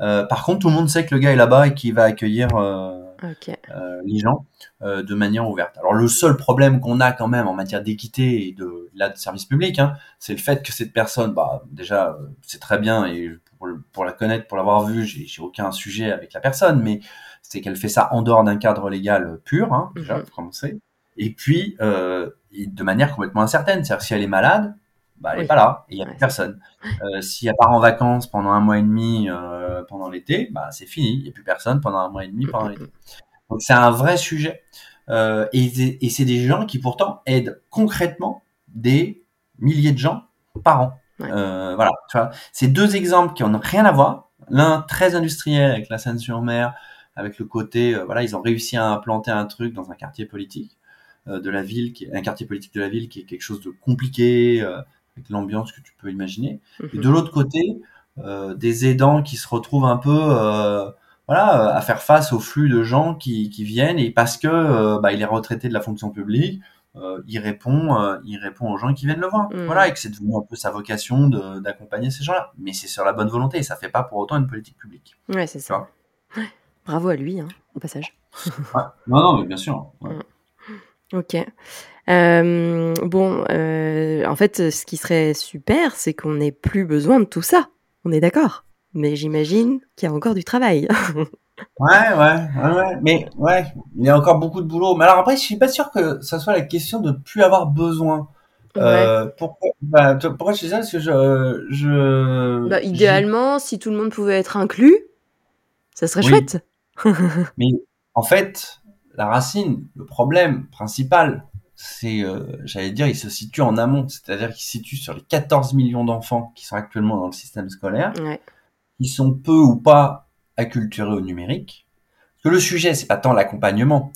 Euh, par contre, tout le monde sait que le gars est là-bas et qu'il va accueillir euh, Ok. euh, les gens euh, de manière ouverte. Alors le seul problème qu'on a quand même en matière d'équité et de, là, de service public, hein, c'est le fait que cette personne, bah, déjà, c'est très bien et pour, le- pour la connaître, pour l'avoir vue, j'ai aucun sujet avec la personne, mais c'est qu'elle fait ça en dehors d'un cadre légal pur, hein, déjà, Mhm. pour commencer. Et puis, euh, de manière complètement incertaine, c'est-à-dire si elle est malade, bah, elle est Oui. pas là il y a Ouais, personne. Euh, si elle part en vacances pendant un mois et demi euh, pendant l'été, bah, c'est fini, il n'y a plus personne pendant un mois et demi pendant l'été. Donc c'est un vrai sujet. Euh, et c'est- et c'est des gens qui pourtant aident concrètement des milliers de gens par an. Ouais. Euh, voilà, tu vois, c'est deux exemples qui n'ont rien à voir. L'un très industriel avec la Seine-sur-Mer, avec le côté, euh, voilà, ils ont réussi à implanter un truc dans un quartier politique euh, de la ville, qui est un quartier politique de la ville qui est quelque chose de compliqué, euh, avec l'ambiance que tu peux imaginer. Et Mhm. de l'autre côté, euh, des aidants qui se retrouvent un peu, euh, voilà, à faire face au flux de gens qui, qui viennent et parce que euh, bah, il est retraité de la fonction publique, il répond, il répond aux gens qui viennent le voir. Mhm. Voilà, et que c'est devenu un peu sa vocation d'accompagner ces gens-là. Mais c'est sur la bonne volonté, et ça fait pas pour autant une politique publique. Ouais, c'est ça. Ouais. Bravo à lui, hein, au passage. Ouais. Non, non, mais bien sûr. ouais. Ok. Euh, bon, euh, en fait, ce qui serait super, c'est qu'on n'ait plus besoin de tout ça. On est d'accord. Mais j'imagine qu'il y a encore du travail. Ouais, ouais, ouais, ouais. Mais ouais, il y a encore beaucoup de boulot. Mais alors après, je suis pas sûr que ça soit la question de plus avoir besoin. Euh, pourquoi, bah, tu- pourquoi je dis ça? Parce que je, je, Bah, j'y- idéalement, si tout le monde pouvait être inclus, ça serait Oui. chouette. Mais en fait, la racine, le problème principal, c'est, euh, j'allais dire, il se situe en amont. C'est-à-dire qu'il se situe sur les 14 millions d'enfants qui sont actuellement dans le système scolaire, Ouais. qui sont peu ou pas acculturés au numérique. Parce que le sujet, c'est pas tant l'accompagnement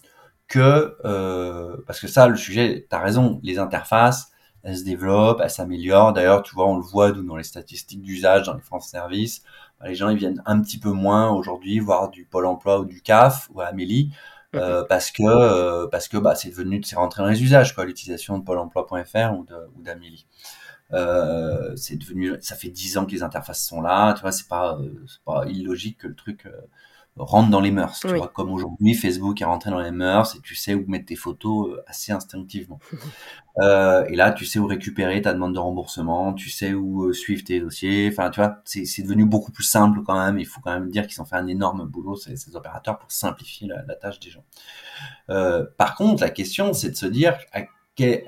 que, euh, parce que ça, le sujet, t'as raison, les interfaces, elles se développent, elles s'améliorent. D'ailleurs, tu vois, on le voit nous, dans les statistiques d'usage, dans les France Services. Bah, Les gens, ils viennent un petit peu moins aujourd'hui voir du Pôle Emploi ou du CAF ou à Amélie. Euh, parce que euh, parce que bah c'est devenu c'est rentré dans les usages quoi l'utilisation de pôle emploi.fr ou de ou d'Amélie Euh, c'est devenu, ça fait dix ans que les interfaces sont là. Tu vois, c'est pas, c'est pas illogique que le truc rentre dans les mœurs. Tu vois, comme aujourd'hui, Facebook est rentré dans les mœurs et tu sais où mettre tes photos assez instinctivement. Euh, et là, tu sais où récupérer ta demande de remboursement, tu sais où euh, suivre tes dossiers. Enfin, tu vois, c'est devenu beaucoup plus simple quand même. Il faut quand même dire qu'ils ont fait un énorme boulot, ces, ces opérateurs, pour simplifier la, la tâche des gens. Euh, par contre, la question, c'est de se dire,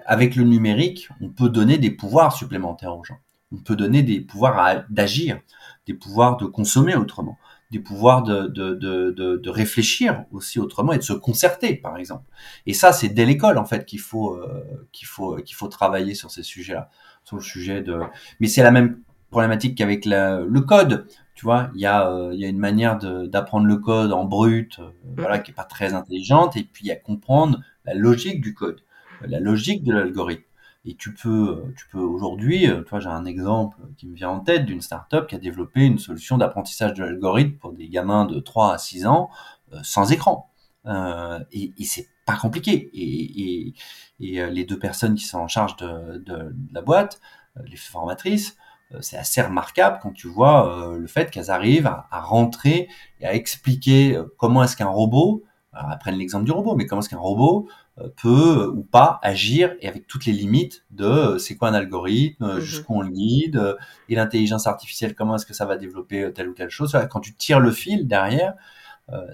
avec le numérique, on peut donner des pouvoirs supplémentaires aux gens. On peut donner des pouvoirs d'agir, des pouvoirs de consommer autrement des pouvoirs de, de, de, de, réfléchir aussi autrement et de se concerter, par exemple. Et ça, c'est dès l'école, en fait, qu'il faut, euh, qu'il faut, qu'il faut travailler sur ces sujets-là, sur le sujet de. Mais c'est la même problématique qu'avec le code. Tu vois, il y a, euh, il y a une manière d'apprendre le code en brut, euh, voilà, qui est pas très intelligente, et puis il y a comprendre la logique du code, la logique de l'algorithme. Et tu peux, tu peux aujourd'hui, euh, toi j'ai un exemple qui me vient en tête d'une startup qui a développé une solution d'apprentissage de l'algorithme pour des gamins de 3 à 6 ans euh, sans écran. Euh, et, et c'est pas compliqué. Et, et, et, euh, les deux personnes qui sont en charge de, de, la boîte, les formatrices, c'est assez remarquable quand tu vois le fait qu'elles arrivent à, à, rentrer et à expliquer comment est-ce qu'un robot, alors elles prennent l'exemple du robot, mais comment est-ce qu'un robot euh, peut ou pas agir et avec toutes les limites de euh, c'est quoi un algorithme, mhm. jusqu'où on le guide, euh, et l'intelligence artificielle, comment est-ce que ça va développer telle ou telle chose. Quand tu tires le fil derrière,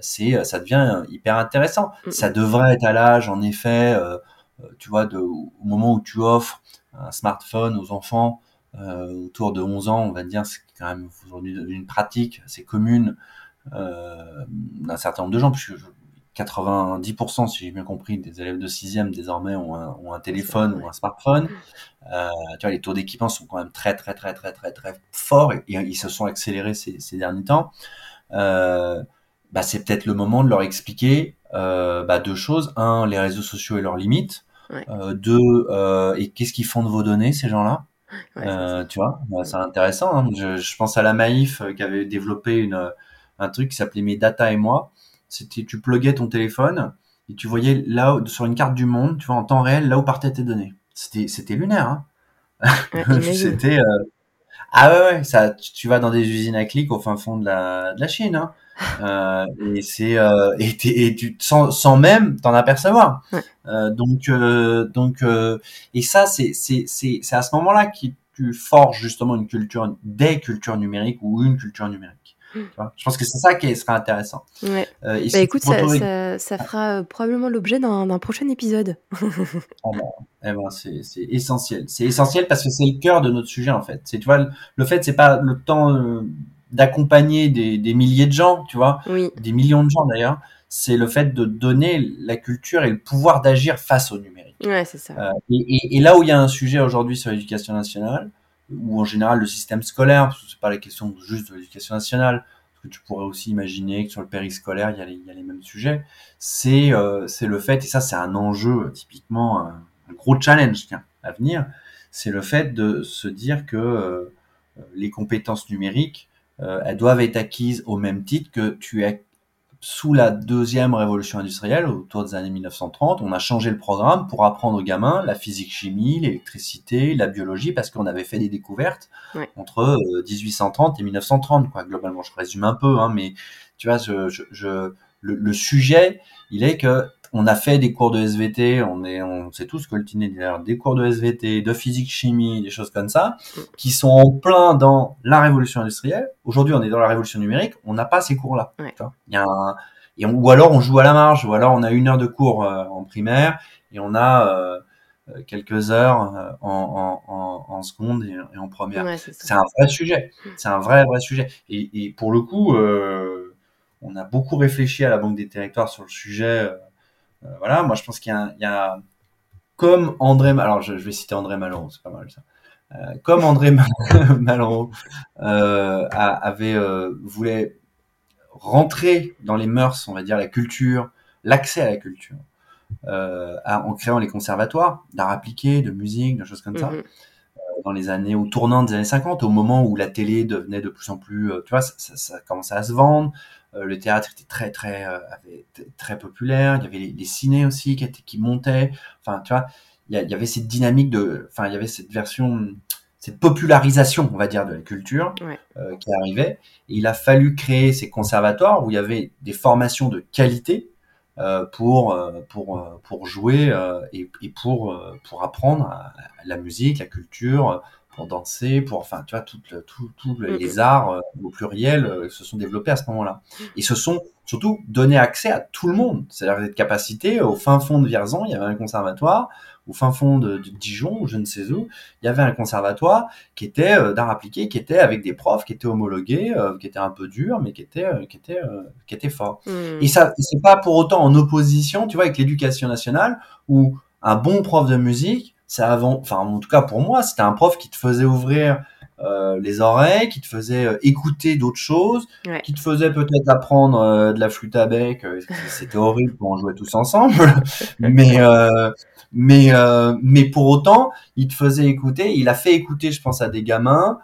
c'est ça devient hyper intéressant. Mhm. Ça devrait être à l'âge, en effet, tu vois, de, au moment où tu offres un smartphone aux enfants autour de 11 ans, on va dire, c'est quand même aujourd'hui une pratique assez commune d'un certain nombre de gens, puisque 90%, si j'ai bien compris, des élèves de 6e désormais ont un, téléphone ou un smartphone. Euh, tu vois, les taux d'équipement sont quand même très, très, très, très, très, très forts et, ils se sont accélérés ces, derniers temps. Euh, bah, c'est peut-être le moment de leur expliquer euh, bah, deux choses. Un, les réseaux sociaux et leurs limites. deux, et qu'est-ce qu'ils font de vos données, ces gens-là? Tu vois, bah, c'est intéressant. Hein. Je, pense à la Maïf qui avait développé une, un truc qui s'appelait Mes Data et moi c'était tu pluguais ton téléphone et tu voyais là sur une carte du monde, tu vois en temps réel là où partaient tes données. C'était c'était lunaire. Hein c'était euh, ah ouais ouais ça tu, vas dans des usines à clics au fin fond de la de la Chine hein. euh, et c'est euh, et, et, tu sans, sans même t'en apercevoir. Euh, donc euh, donc et ça c'est c'est c'est c'est à ce moment-là que tu forges justement une culture des cultures numériques ou une culture numérique. Je pense que c'est ça qui sera intéressant. Ouais. Euh, bah, écoute, ça, ça, ça, fera euh, probablement l'objet d'un prochain épisode. ah bah, eh ben, c'est essentiel. C'est essentiel parce que c'est le cœur de notre sujet en fait. Tu vois, le fait, c'est pas le temps euh, d'accompagner des, des, milliers de gens, tu vois, oui. des millions de gens d'ailleurs. C'est le fait de donner la culture et le pouvoir d'agir face au numérique. Ouais, c'est ça. Et, et, et, là où il y a un sujet aujourd'hui sur l'éducation nationale, ou en général le système scolaire, parce que c'est pas la question juste de l'éducation nationale, parce que tu pourrais aussi imaginer que sur le périscolaire, il y a les, il y a les mêmes sujets, c'est euh, le fait, et ça c'est un enjeu typiquement, un, gros challenge tiens, à venir, c'est le fait de se dire que euh, les compétences numériques, euh, elles doivent être acquises au même titre que tu es sous la deuxième révolution industrielle, autour des années 1930, on a changé le programme pour apprendre aux gamins la physique-chimie, l'électricité, la biologie, parce qu'on avait fait des découvertes entre 1830 euh, et 1930, quoi. Globalement, je résume un peu, hein, mais tu vois, je, je, je le, le, sujet, il est que on a fait des cours de SVT, on est, on sait tous coltiner des cours de SVT, de physique chimie, des choses comme ça, qui sont en plein dans la révolution industrielle. Aujourd'hui, on est dans la révolution numérique, on n'a pas ces cours-là. Il y a un, et ou alors on joue à la marge, ou alors on a une heure de cours euh, en primaire et on a euh, euh quelques heures euh, en, en, en, seconde et, et en première. c'est un vrai sujet. C'est un vrai vrai sujet. Et, et pour le coup, on a beaucoup réfléchi à la Banque des Territoires sur le sujet euh, voilà, moi je pense qu'il y, y, a comme André, alors je, je vais citer André Malraux, c'est pas mal ça. Euh, comme André Malraux euh, avait euh, voulait rentrer dans les mœurs, on va dire la culture, l'accès à la culture, euh, en créant les conservatoires d'art appliqué, de musique, de choses comme ça, mm-hmm. dans les années au tournant des années 50, au moment où la télé devenait de plus en plus, tu vois, ça, ça, ça commençait à se vendre, euh, le théâtre était très très euh, très populaire. Il y avait les, les ciné aussi qui étaient qui montaient. Enfin, tu vois, il y, avait cette dynamique de, enfin, il y avait cette version cette popularisation, on va dire, de la culture Ouais. euh, qui arrivait. Et il a fallu créer ces conservatoires où il y avait des formations de qualité euh, pour euh, pour euh, pour jouer euh, et, et pour euh, pour apprendre à- à la musique, la culture, euh, pour danser, pour enfin tu vois tout le, tout, Mhm. les arts euh, au pluriel euh, se sont développés à ce moment-là. Et se sont surtout donné accès à tout le monde. C'est-à-dire cette capacité au fin fond de Vierzon, il y avait un conservatoire, au fin fond de, de Dijon ou je ne sais où, il y avait un conservatoire qui était euh, d'art appliqué, qui était avec des profs, qui étaient homologués, qui étaient un peu durs, mais qui étaient qui étaient qui étaient forts. Hmm. Et ça, c'est pas pour autant en opposition, tu vois, avec l'éducation nationale, où un bon prof de musique, ça avant, enfin en tout cas pour moi, c'était un prof qui te faisait ouvrir euh, les oreilles, qui te faisait euh, écouter d'autres choses, Ouais. qui te faisait peut-être apprendre euh, de la flûte à bec. euh, c'était horrible quand on jouait tous ensemble, mais euh, mais euh, mais pour autant, il te faisait écouter. Il a fait écouter, je pense, à des gamins.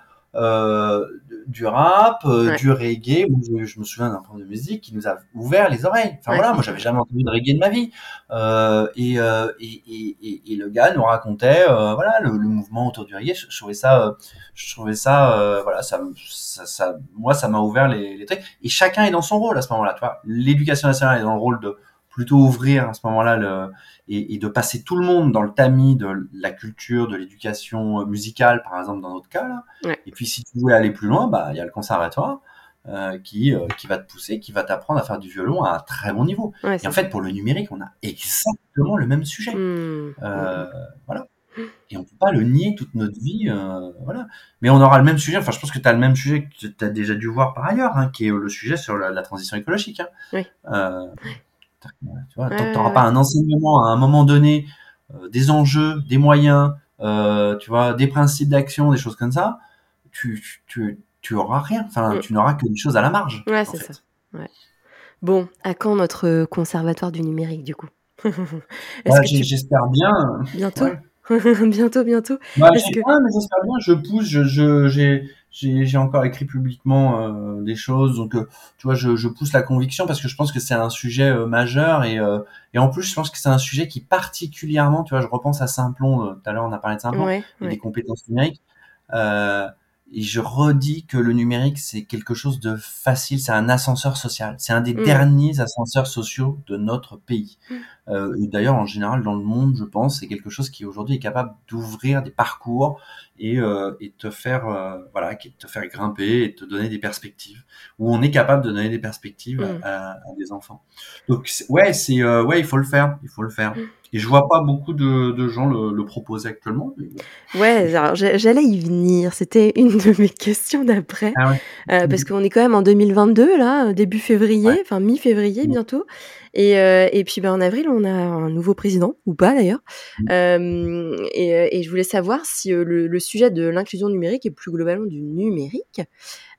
Du rap, euh, Ouais. du reggae. Je, je me souviens d'un prof de musique qui nous a ouvert les oreilles. Enfin Ouais, voilà, moi j'avais jamais entendu de reggae de ma vie. Euh, et, euh, et, et, et, le gars nous racontait euh, voilà le, le mouvement autour du reggae. Je, je trouvais ça, je trouvais ça, euh, voilà, ça, ça, ça, moi ça m'a ouvert les, les trucs. Et chacun est dans son rôle à ce moment-là. Tu vois, l'éducation nationale est dans le rôle de plutôt ouvrir à ce moment-là le et, et de passer tout le monde dans le tamis de la culture, de l'éducation euh, musicale, par exemple dans notre cas là. Ouais. Et puis si tu voulais aller plus loin, bah il y a le conservatoire euh, qui euh, qui va te pousser, qui va t'apprendre à faire du violon à un très bon niveau. Ouais, Et en fait, pour le numérique, on a exactement le même sujet. Hmm. Euh, voilà. Et on peut pas le nier toute notre vie, euh, voilà. Mais on aura le même sujet. Enfin, je pense que tu as le même sujet que tu as déjà dû voir par ailleurs, hein, qui est le sujet sur la, la transition écologique. Hein. Oui. Euh, tu vois, Ouais, tant que ouais, t'auras ouais. pas un enseignement à un moment donné, euh, des enjeux, des moyens, euh, tu vois, des principes d'action, des choses comme ça, tu, tu, tu auras rien. Enfin, Mm. tu n'auras que des choses à la marge. Ouais, c'est ça. Ouais. Bon, à quand notre conservatoire du numérique, du coup? Tu... J'espère bien. Bientôt? Bientôt, bientôt. Bah, que- mais j'espère bien, je pousse, je, je, j'ai, encore écrit publiquement euh, des choses, donc euh, tu vois, je, je pousse la conviction parce que je pense que c'est un sujet euh, majeur et, euh, et en plus, je pense que c'est un sujet qui particulièrement, tu vois, je repense à Saint-Plon, euh, tout à l'heure on a parlé de Saint-Plon, Ouais, et des compétences numériques, euh, et je redis que le numérique c'est quelque chose de facile, c'est un ascenseur social, c'est un des Mm. derniers ascenseurs sociaux de notre pays. Mm. Euh, et d'ailleurs, en général, dans le monde, je pense, c'est quelque chose qui aujourd'hui est capable d'ouvrir des parcours et, euh, et te faire, euh, voilà, te faire grimper et te donner des perspectives. Où on est capable de donner des perspectives à- Mm. à, à des enfants. Donc ouais, c'est euh, ouais, il faut le faire, il faut le faire. Mm. Et je vois pas beaucoup de, de gens le, le proposer actuellement. mais. Ouais, j'allais y venir. C'était une de mes questions d'après. Ah ouais. Euh, parce qu'on est quand même en 2022, là, début février, Ouais. enfin mi-février Mm. bientôt. Et, euh, et puis ben, en avril, on a un nouveau président, ou pas d'ailleurs. Mm. Euh, et, euh, et je voulais savoir si euh, le, le sujet de l'inclusion numérique et plus globalement du numérique,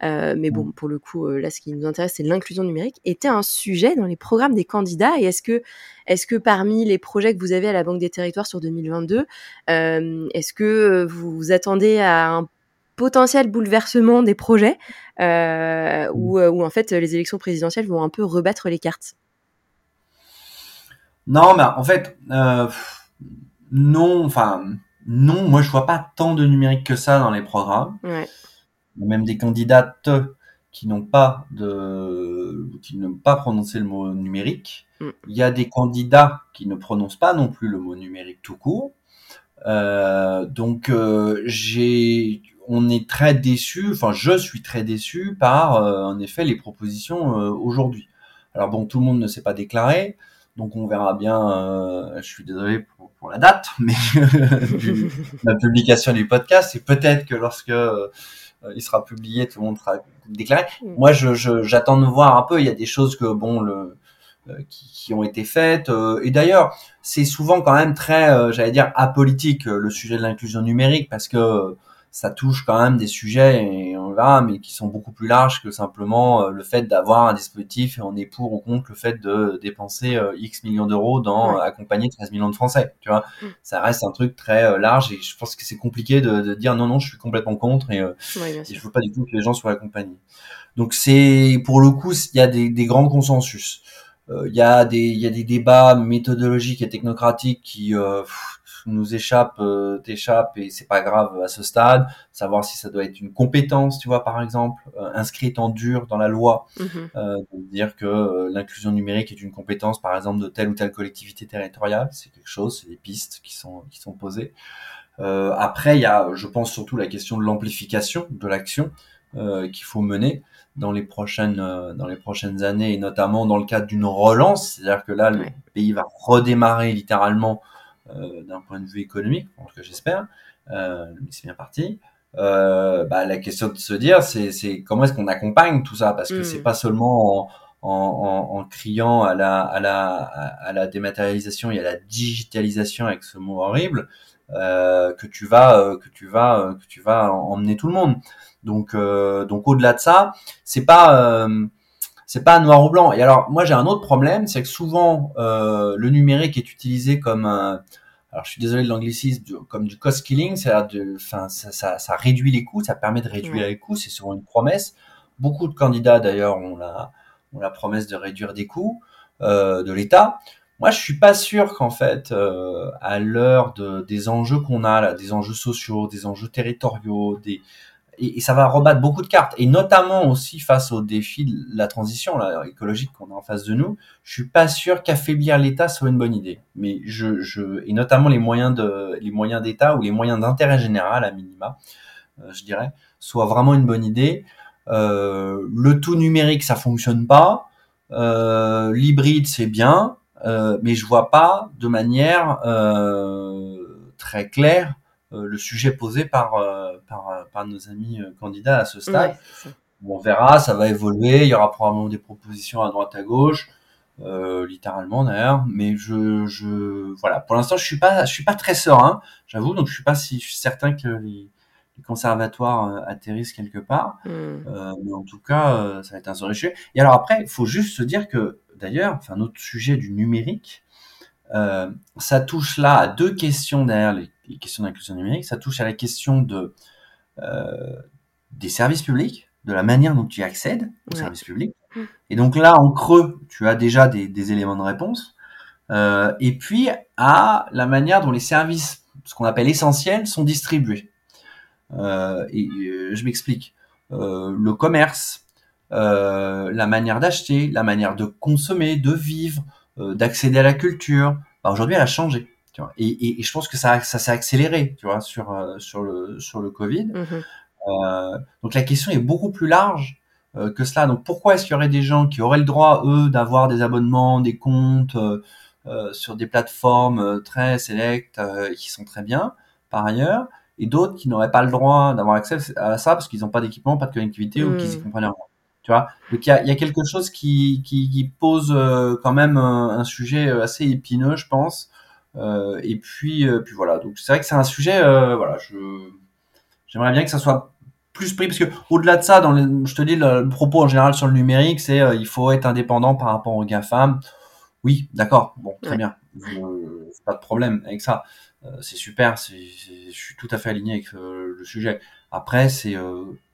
euh, mais bon, pour le coup, euh, là, ce qui nous intéresse, c'est l'inclusion numérique, était un sujet dans les programmes des candidats? Et est-ce que, est-ce que parmi les projets que vous avez à la Banque des Territoires sur 2022, euh, est-ce que vous vous attendez à un potentiel bouleversement des projets? Euh, où, où en fait les élections présidentielles vont un peu rebattre les cartes? Non, mais en fait, euh, non, enfin, non, moi je vois pas tant de numérique que ça dans les programmes. Ouais. Il y a même des candidates qui n'ont pas de, qui n'ont pas prononcé le mot numérique. Mm. Il y a des candidats qui ne prononcent pas non plus le mot numérique tout court. Euh, donc euh, j'ai, on est très déçu. Enfin, je suis très déçu par, en effet, les propositions aujourd'hui. Alors bon, tout le monde ne s'est pas déclaré, donc on verra bien. euh, je suis désolé pour, pour la date, mais du, la publication du podcast, et peut-être que lorsque euh, il sera publié, tout le monde sera déclaré. Mm. Moi, je, je- j'attends de voir un peu. Il y a des choses que bon, le, euh, qui, qui ont été faites. euh, et d'ailleurs, c'est souvent quand même très, euh, j'allais dire, apolitique le sujet de l'inclusion numérique parce que ça touche quand même des sujets et mais qui sont beaucoup plus larges que simplement euh, le fait d'avoir un dispositif et on est pour ou contre le fait de dépenser euh, X millions d'euros dans Ouais. euh, accompagner 13 millions de Français. Tu vois, Mm. ça reste un truc très large et je pense que c'est compliqué de, de dire non non, je suis complètement contre et Ouais, et je veux pas du tout que les gens soient accompagnés. Donc c'est pour le coup, il y a des, des grands consensus. Euh, Il y a des y a des débats méthodologiques et technocratiques qui euh, pff, tout nous échappe, euh, t'échappe et c'est pas grave à ce stade. Savoir si ça doit être une compétence, tu vois, par exemple, euh, inscrite en dur dans la loi, de dire que euh, l'inclusion numérique est une compétence, par exemple, de telle ou telle collectivité territoriale. C'est quelque chose, c'est des pistes qui sont qui sont posées. Euh, après, il y a, je pense surtout la question de l'amplification de l'action euh, qu'il faut mener dans les prochaines dans les prochaines années et notamment dans le cadre d'une relance, c'est-à-dire que là le pays va redémarrer littéralement d'un point de vue économique, en tout cas j'espère, euh, mais c'est bien parti. Euh, bah, la question de se dire, c'est, comment est-ce qu'on accompagne tout ça, parce que Mm. c'est pas seulement en, en, en, en criant à la, à la, à la dématérialisation et à la digitalisation avec ce mot horrible euh, que tu vas, euh, que tu vas, euh, que tu vas emmener tout le monde. Donc, euh, donc au-delà de ça, c'est pas euh, c'est pas noir ou blanc. Et alors, moi, j'ai un autre problème, c'est que souvent, euh, le numérique est utilisé comme un, alors je suis désolé de l'anglicisme, comme du cost killing, c'est-à-dire de, enfin, ça, ça, ça réduit les coûts, ça permet de réduire Ouais. les coûts, c'est souvent une promesse. Beaucoup de candidats, d'ailleurs, ont la, ont la promesse de réduire des coûts euh, de l'État. Moi, je suis pas sûr qu'en fait, euh, à l'heure de, des enjeux qu'on a là, des enjeux sociaux, des enjeux territoriaux, des et, ça va rebattre beaucoup de cartes, et notamment aussi face au défi de la transition écologique qu'on a en face de nous. Je suis pas sûr qu'affaiblir l'État soit une bonne idée, mais je, je et notamment les moyens de les moyens d'État ou les moyens d'intérêt général à minima, euh, je dirais, soit vraiment une bonne idée. Euh, le tout numérique, ça fonctionne pas. Euh, L'hybride, c'est bien, euh, mais je vois pas de manière euh, très claire le sujet posé par, euh, par, euh, par nos amis euh, candidats à ce stade. Ouais. On verra, ça va évoluer, il y aura probablement des propositions à droite à gauche, euh, littéralement d'ailleurs, mais je, je, voilà, pour l'instant je suis pas, je suis pas très serein, j'avoue, donc je suis pas si je suis certain que les, les conservatoires euh, atterrissent quelque part, Mm. euh, mais en tout cas euh, ça va être un sérieux sujet. Et alors après, il faut juste se dire que d'ailleurs, enfin notre sujet du numérique, euh, ça touche là à deux questions derrière les, les questions d'inclusion numérique, ça touche à la question de euh, des services publics, de la manière dont tu y accèdes aux Ouais. services publics. Mm. Et donc là, en creux, tu as déjà des, des éléments de réponse. Euh, et puis à la manière dont les services, ce qu'on appelle essentiels, sont distribués. Euh, et je m'explique. Le commerce, la manière d'acheter, la manière de consommer, de vivre, d'accéder à la culture. Bah, Aujourd'hui, elle a changé. Tu vois. Et, et, et je pense que ça, ça s'est accéléré, tu vois, sur euh, sur le sur le Covid. Mhm. Euh, donc la question est beaucoup plus large euh, que cela. Donc pourquoi est-ce qu'il y aurait des gens qui auraient le droit, eux, d'avoir des abonnements, des comptes euh, sur des plateformes très sélectes qui sont très bien par ailleurs, et d'autres qui n'auraient pas le droit d'avoir accès à ça parce qu'ils n'ont pas d'équipement, pas de connectivité ou qu'ils y Mm. comprennent rien. Tu vois Donc il y a, il y a quelque chose qui, qui, qui pose quand même un, un sujet assez épineux, je pense. Euh, et puis, euh, puis voilà. Donc c'est vrai que c'est un sujet, euh, voilà, je j'aimerais bien que ça soit plus pris parce que au-delà de ça, dans les, je te dis le, le propos en général sur le numérique, c'est il faut être indépendant par rapport aux GAFAM. Oui, d'accord, bon, très Ouais. bien, Euh, pas de problème avec ça. Euh, c'est super, c'est, c'est- je suis tout à fait aligné avec euh, le sujet. Après, c'est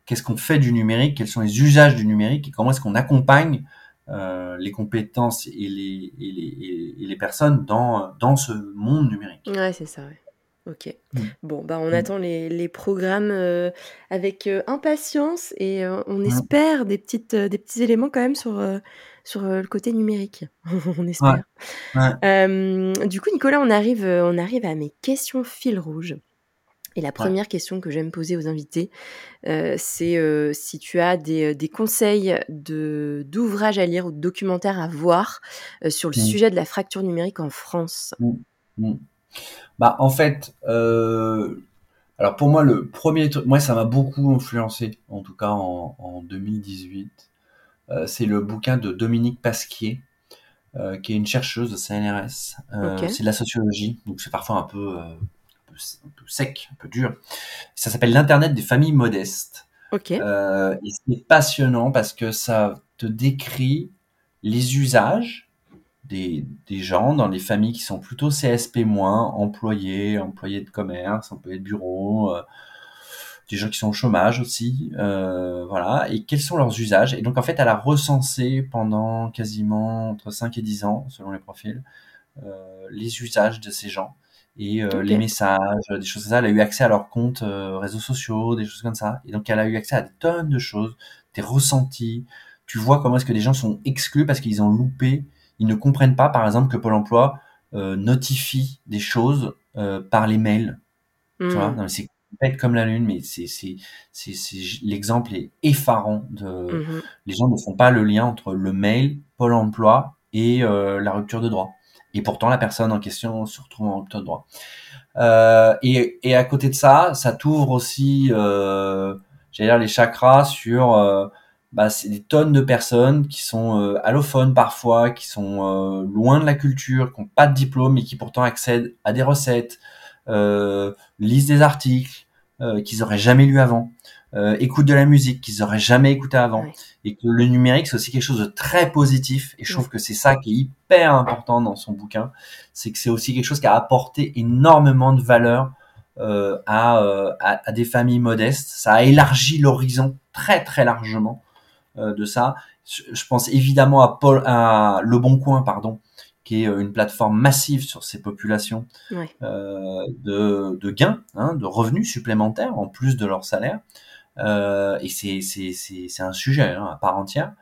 qu'est-ce qu'on fait du numérique, quels sont les usages du numérique? Et comment est-ce qu'on accompagne euh, les compétences et les, et les, et- les personnes dans, dans ce monde numérique. Ouais, c'est ça, ouais. Ok. Mm. Bon, bah, on Mm. attend les, les programmes euh, avec euh, impatience et on Mm. espère des, petites, des petits éléments quand même sur, sur le côté numérique. on espère. Ouais. Du coup, Nicolas, on arrive, on arrive à mes questions fil rouge. Et la première question que j'aime poser aux invités, euh, c'est euh, si tu as des, des conseils de, d'ouvrages à lire ou de documentaires à voir euh, sur le Mm. sujet de la fracture numérique en France. Mm. Bah, en fait, euh, alors pour moi, le premier truc, moi, ça m'a beaucoup influencé, en tout cas en, en 2018. Euh, c'est le bouquin de Dominique Pasquier, euh, qui est une chercheuse de CNRS. Euh. C'est de la sociologie, donc c'est parfois un peu, euh, peu, un peu sec, un peu dur. Ça s'appelle l'Internet des familles modestes. Ok. Euh, et c'est passionnant parce que ça te décrit les usages des, des gens dans les familles qui sont plutôt CSP-, employés, employés de commerce, employés de bureau, euh, des gens qui sont au chômage aussi, euh, voilà, et quels sont leurs usages? Et donc en fait, elle a recensé pendant quasiment entre 5 et 10 ans, selon les profils, euh, les usages de ces gens. Et Ok. les messages, des choses comme ça. Elle a eu accès à leurs comptes réseaux sociaux, des choses comme ça. Et donc, elle a eu accès à des tonnes de choses, des ressentis. Tu vois comment est-ce que des gens sont exclus parce qu'ils ont loupé, ils ne comprennent pas, par exemple, que Pôle Emploi notifie des choses par les mails. Tu vois, Mm. non, mais c'est bête comme la lune, mais c'est, c'est, c'est, c'est, l'exemple est effarant de, Mhm. les gens ne font pas le lien entre le mail, Pôle emploi et euh, la rupture de droit. Et pourtant, la personne en question se retrouve en rupture de droit. Euh, et, et à côté de ça, ça t'ouvre aussi, euh, j'allais dire, les chakras sur, euh, bah, des tonnes de personnes qui sont euh, allophones parfois, qui sont euh, loin de la culture, qui n'ont pas de diplôme, mais qui pourtant accèdent à des recettes, euh, lisent des articles qu'ils auraient jamais lu avant, euh, écoutent de la musique qu'ils auraient jamais écouté avant, et que le numérique c'est aussi quelque chose de très positif. Et je trouve que c'est ça qui est hyper important dans son bouquin, c'est que c'est aussi quelque chose qui a apporté énormément de valeur euh, à, euh, à, à des familles modestes. Ça a élargi l'horizon très très largement euh, de ça. Je, je pense évidemment à Paul, à Le Bon Coin, pardon, qui est euh, une plateforme massive sur ces populations Ouais. euh, de, de gains, hein, de revenus supplémentaires en plus de leur salaire. Euh, et c'est c'est c'est c'est un sujet hein, à part entière.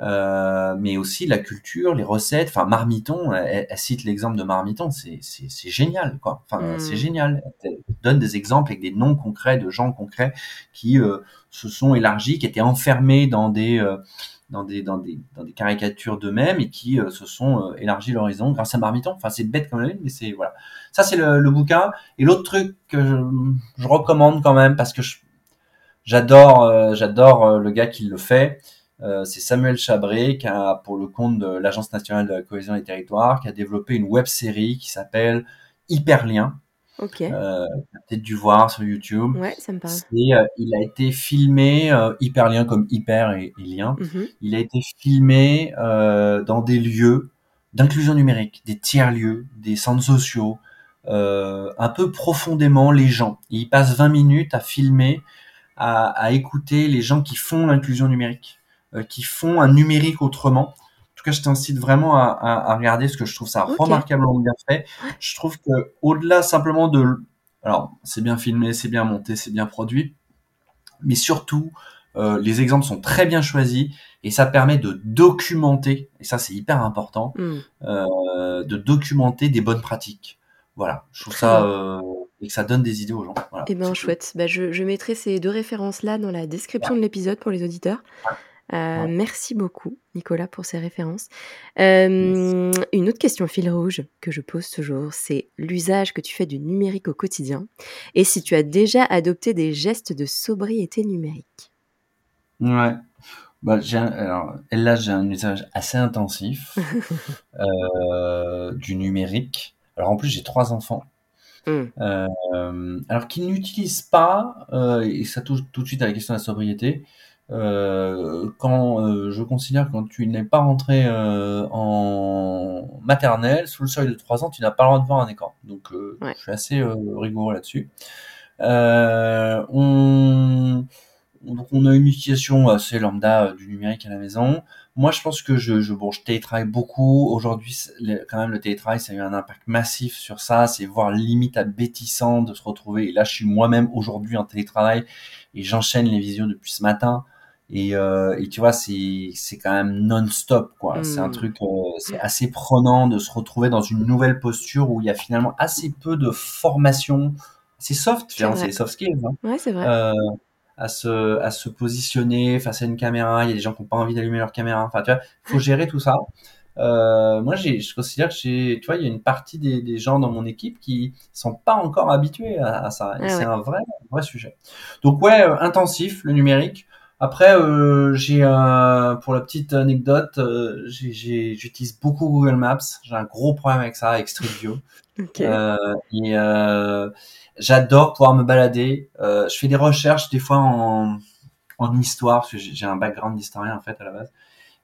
Euh, mais aussi la culture, les recettes. Enfin, Marmiton, elle, elle cite l'exemple de Marmiton, c'est c'est c'est génial, quoi. Enfin, Mm. c'est génial. Elle donne des exemples avec des noms concrets de gens concrets qui euh, se sont élargis, qui étaient enfermés dans des euh, dans des dans des dans des caricatures d'eux-mêmes et qui euh, se sont euh, élargis l'horizon grâce à Marmiton. Enfin, c'est bête comme la lune, mais c'est voilà. Ça, c'est le, le bouquin. Et l'autre truc que je, je recommande quand même parce que je- j'adore euh, j'adore euh, le gars qui le fait. Euh, c'est Samuel Chabré qui a, pour le compte de l'Agence nationale de la cohésion des territoires, qui a développé une web série qui s'appelle Hyperlien. Ok. Euh, peut-être dû voir sur YouTube. Ouais, ça me parle. Euh, il a été filmé euh, Hyperlien comme hyper et, et lien. Mhm. Il a été filmé euh, dans des lieux d'inclusion numérique, des tiers-lieux, des centres sociaux, euh, un peu profondément les gens. Et il passe 20 minutes à filmer, à, à écouter les gens qui font l'inclusion numérique, euh, qui font un numérique autrement. En tout cas, je t'incite vraiment à, à, à regarder ce que je trouve ça remarquablement bien fait. Je trouve que au-delà simplement de, alors c'est bien filmé, c'est bien monté, c'est bien produit, mais surtout euh, les exemples sont très bien choisis et ça permet de documenter, et ça c'est hyper important, Mm. euh, de documenter des bonnes pratiques. Voilà, je trouve ça euh, et que ça donne des idées aux gens. Voilà, Eh ben chouette. Bah, je, je mettrai ces deux références-là dans la description de l'épisode pour les auditeurs. Euh, Ouais. Merci beaucoup, Nicolas, pour ces références. Euh, une autre question fil rouge que je pose toujours, c'est l'usage que tu fais du numérique au quotidien et si tu as déjà adopté des gestes de sobriété numérique. Ouais. Bah, j'ai un- alors, là, j'ai un usage assez intensif euh, du numérique. Alors, en plus, j'ai trois enfants. Mm. Euh, alors qu'ils n'utilisent pas, euh, et ça touche tout de suite à la question de la sobriété, euh, quand je considère que quand tu n'es pas rentré en maternelle, sous le seuil de 3 ans, tu n'as pas le droit de voir un écran. Donc Ouais. je suis assez rigoureux là-dessus. On, donc on a une utilisation assez lambda du numérique à la maison. Moi, je pense que je, je, bon, je télétravaille beaucoup. Aujourd'hui, quand même, le télétravail, ça a eu un impact massif sur ça. C'est voire limite abétissant de se retrouver. Et là, je suis moi-même aujourd'hui en télétravail et j'enchaîne les visios depuis ce matin. Et, euh, et tu vois, c'est c'est quand même non-stop, quoi. C'est un truc, euh, c'est assez prenant de se retrouver dans une nouvelle posture où il y a finalement assez peu de formation. C'est soft, C'est soft skills. Hein Ouais, c'est vrai. euh, à se à se positionner face à une caméra. Il y a des gens qui n'ont pas envie d'allumer leur caméra. Enfin, tu vois, faut gérer tout ça. Euh, moi, j'ai, je considère que j'ai, tu vois, il y a une partie des, des gens dans mon équipe qui sont pas encore habitués à, à ça. Ah c'est un vrai, vrai sujet. Donc ouais, euh, intensif le numérique. Après, euh, j'ai un, pour la petite anecdote, euh, j'ai, j'ai- j'utilise beaucoup Google Maps. J'ai un gros problème avec ça, avec Street View. Ok. Euh, et euh, j'adore pouvoir me balader. Euh, je fais des recherches des fois en, en histoire, parce que j'ai un background d'historien en fait à la base.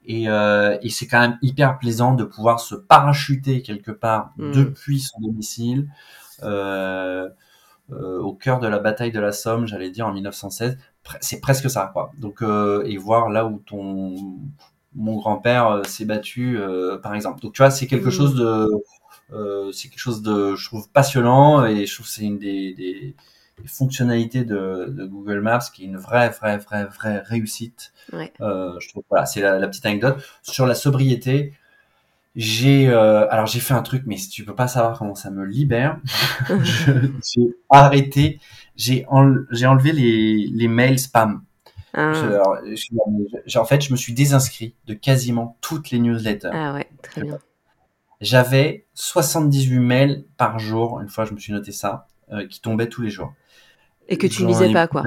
Et, euh, et c'est quand même hyper plaisant de pouvoir se parachuter quelque part Mm. depuis son domicile, euh, euh, au cœur de la bataille de la Somme, j'allais dire en 1916. C'est presque ça, quoi. Donc, euh, et voir là où ton mon grand-père s'est battu, par exemple. Donc tu vois, c'est quelque Mm. chose de, c'est quelque chose de, je trouve passionnant et je trouve que c'est une des, des, des fonctionnalités de, de, Google Maps qui est une vraie, vraie, vraie, vraie réussite. Ouais. je trouve. Voilà, c'est la, la, petite anecdote sur la sobriété. J'ai alors j'ai fait un truc, mais si tu peux pas savoir comment ça me libère, j'ai arrêté, j'ai en, j'ai enlevé les, les mails spam. Ah. Je, alors, je, en fait, je me suis désinscrit de quasiment toutes les newsletters. Ah ouais, très bien. J'avais 78 mails par jour, une fois je me suis noté ça, euh, qui tombaient tous les jours. Et que tu ne lisais pas, quoi.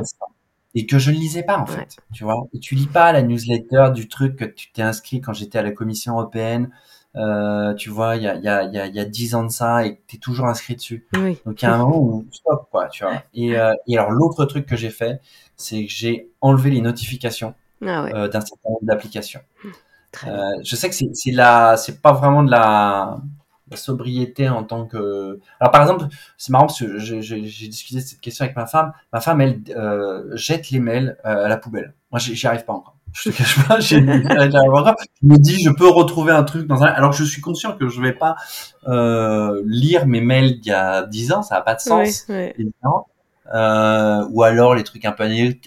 Et que je ne lisais pas, en fait. Tu vois Et tu lis pas la newsletter du truc que tu t'es inscrit quand j'étais à la Commission européenne. Euh, tu vois, il y a, y, a, y, a, y a 10 ans de ça et tu es toujours inscrit dessus. Oui. Donc il y a un moment où stop, quoi, tu vois. Et, euh, et alors l'autre truc que j'ai fait, c'est que j'ai enlevé les notifications ah ouais. euh, d'un certain nombre d'applications. Très Euh, je sais que c'est c'est la, c'est pas vraiment de la, la sobriété en tant que. Alors par exemple, c'est marrant parce que j'ai j'ai- j'ai discuté de cette question avec ma femme. Ma femme, elle euh, jette les mails à la poubelle. Moi, j'y j'y arrive pas encore. Je te cache pas, j'ai-. Je me dis, je peux retrouver un truc dans un. Alors que je suis conscient que je vais pas euh, lire mes mails d'il y a 10 ans, ça a pas de sens ouais. évidemment. Euh, ou alors les trucs un peu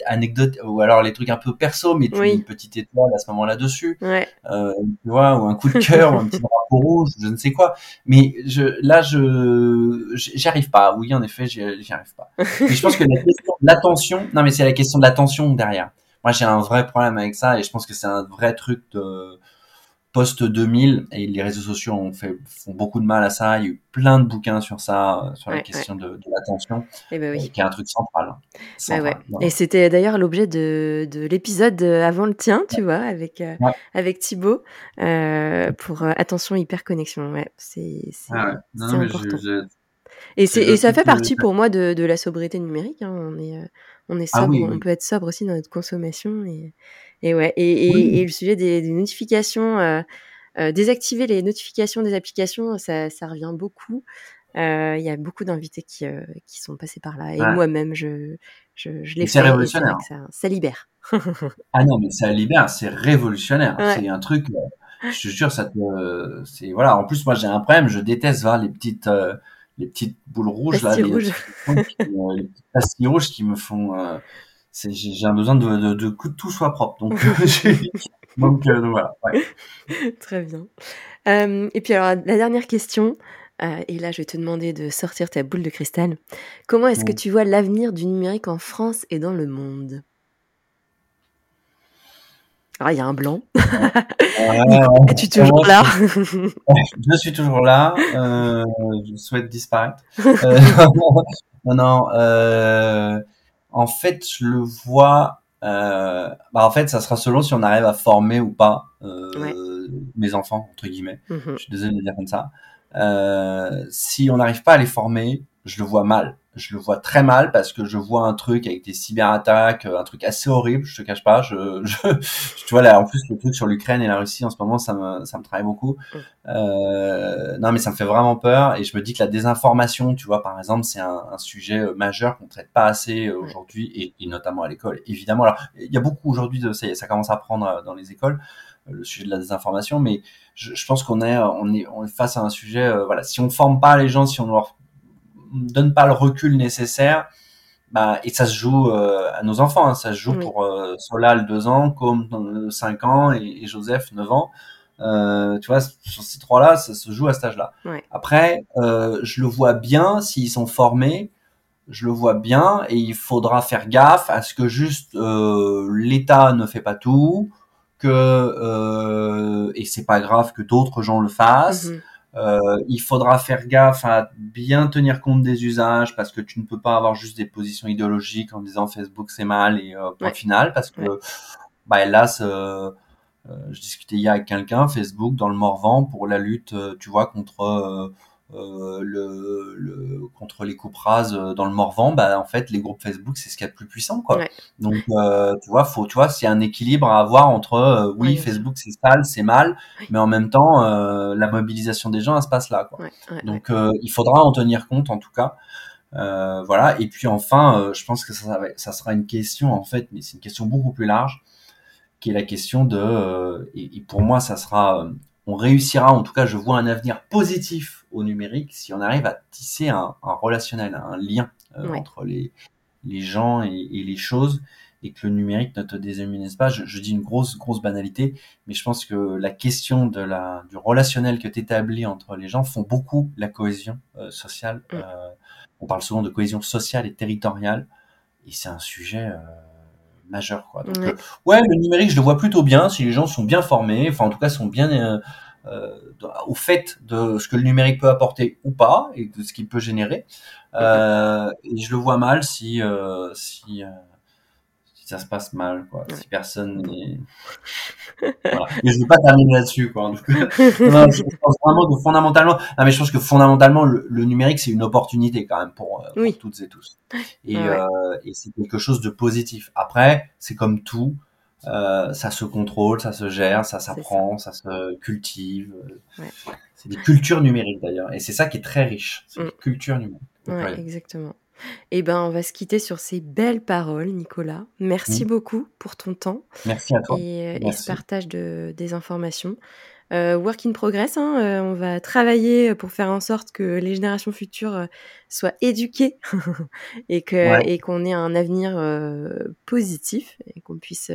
anecdotes, ou alors les trucs un peu perso, mais tu Oui. mets une petite étoile à ce moment-là dessus, Ouais. euh, tu vois, ou un coup de cœur, ou un petit drapeau rouge, je ne sais quoi. Mais je, là, je, j'y arrive pas. Oui, en effet, j'y arrive pas. Mais je pense que la question de l'attention, non, mais c'est la question de l'attention derrière. Moi, j'ai un vrai problème avec ça, et je pense que c'est un vrai truc de post 2000 et les réseaux sociaux ont fait font beaucoup de mal à ça. Il y a eu plein de bouquins sur ça, euh, sur la Ouais, question de, de l'attention, Et ben oui. qui est un truc central. hein. Central, ouais. voilà. Et c'était d'ailleurs l'objet de, de l'épisode euh, avant le tien, tu vois, avec, euh, avec Thibaut, euh, pour euh, attention hyperconnexion. Ouais, c'est Ah je- important. je- Et, ça fait partie pour moi de, de la sobriété numérique. hein. On est, on est Ah oui, on peut être sobre aussi dans notre consommation. Et, et ouais. Et, et, Oui. et le sujet des, des notifications, euh, euh, désactiver les notifications des applications, ça, ça revient beaucoup. Euh, Il y a beaucoup d'invités qui, qui sont passés par là. Et Ouais. moi-même, je, je, je l'ai fait. c'est révolutionnaire. que ça, ça libère. Ah non, mais ça libère, c'est révolutionnaire. Ouais. C'est un truc, je te jure, ça te, c'est voilà. En plus, moi, j'ai un problème, je déteste voir les petites, les petites boules rouges là, Pastilles les, rouges. notifications qui, euh, les petites pastilles rouges qui me font. euh, j'ai, un besoin de, de, de que tout soit propre. Donc, euh, donc voilà. Ouais. Très bien. Et puis alors, la dernière question, euh, et là je vais te demander de sortir ta boule de cristal. Comment est-ce que tu vois l'avenir du numérique en France et dans le monde? Ah, il y a un blanc. Euh, Es-tu toujours là Je suis toujours là. Euh, je souhaite disparaître. Euh, non, non. euh, en fait, je le vois. Bah, en fait, ça sera selon si on arrive à former ou pas Ouais. mes enfants entre guillemets. Mhm. Je suis désolé de dire comme ça. Si on n'arrive pas à les former, je le vois mal. Je le vois très mal parce que je vois un truc avec des cyberattaques, un truc assez horrible. Je te cache pas. Je, je, tu vois là, en plus le truc sur l'Ukraine et la Russie en ce moment, ça me, ça me travaille beaucoup. Euh, non, mais ça me fait vraiment peur et je me dis que la désinformation, tu vois, par exemple, c'est un, un sujet euh, majeur qu'on traite pas assez euh, aujourd'hui et, et notamment à l'école. Évidemment, alors il y a beaucoup aujourd'hui de ça, ça commence à prendre euh, dans les écoles euh, le sujet de la désinformation, mais je, je pense qu'on est, on est, on est face à un sujet. euh, voilà, si on forme pas les gens, si on leur donne pas le recul nécessaire, bah, et ça se joue euh, à nos enfants, hein, ça se joue Oui. pour euh, Solal 2 ans, euh, 5 ans et, et Joseph 9 ans. Euh, tu vois, sur ces trois-là, ça se joue à cet âge-là. Après, euh, je le vois bien s'ils sont formés, je le vois bien et il faudra faire gaffe à ce que juste euh, l'État ne fait pas tout, que euh, et c'est pas grave que d'autres gens le fassent. Mhm. Euh, il faudra faire gaffe à bien tenir compte des usages parce que tu ne peux pas avoir juste des positions idéologiques en disant Facebook c'est mal et euh, point Ouais. final parce que Ouais. bah hélas euh, euh, je discutais hier avec quelqu'un Facebook dans le Morvan pour la lutte euh, tu vois contre euh, le, le contre les coupes rases euh, dans le Morvan bah en fait les groupes Facebook c'est ce qu'il y a de plus puissant quoi Ouais. donc euh, tu vois faut tu vois c'est un équilibre à avoir entre euh, oui Ouais. Facebook c'est sale c'est mal Ouais. mais en même temps la mobilisation des gens elle se passe là quoi donc il faudra en tenir compte en tout cas. Voilà. Et puis enfin, je pense que ça, ça sera une question en fait, mais c'est une question beaucoup plus large, qui est la question de, et, pour moi, ça sera, on réussira, en tout cas, je vois un avenir positif au numérique si on arrive à tisser un, relationnel, un lien entre les, les gens et, et, les choses et que le numérique ne te déshumanise pas. Je, dis une grosse, grosse banalité, mais je pense que la question de la, du relationnel que tu établis entre les gens font beaucoup la cohésion euh, sociale. Mm. Euh, on parle souvent de cohésion sociale et territoriale, et c'est un sujet euh, majeur. Quoi. Donc, ouais. le numérique, je le vois plutôt bien si les gens sont bien formés, enfin en tout cas sont bien au fait de ce que le numérique peut apporter ou pas et de ce qu'il peut générer. et je le vois mal si si ça se passe mal, quoi. Si personne n'est... voilà. Mais je veux pas terminer là-dessus, quoi. non, je pense vraiment que fondamentalement, non, mais je pense que fondamentalement, le, numérique, c'est une opportunité quand même pour, euh, toutes et tous. Et, euh, et c'est quelque chose de positif. Après, c'est comme tout, euh, ça se contrôle, ça se gère, ça s'apprend, ça. se cultive. Ouais. C'est des cultures numériques d'ailleurs, et c'est ça qui est très riche, c'est mm. culture numérique. Ouais, exactement. Eh ben, on va se quitter sur ces belles paroles, Nicolas. Merci mmh. beaucoup pour ton temps Merci à toi. et, euh, ce partage de, des informations. Euh, work in progress, hein, euh, on va travailler pour faire en sorte que les générations futures soient éduquées et que et qu'on ait un avenir positif et qu'on puisse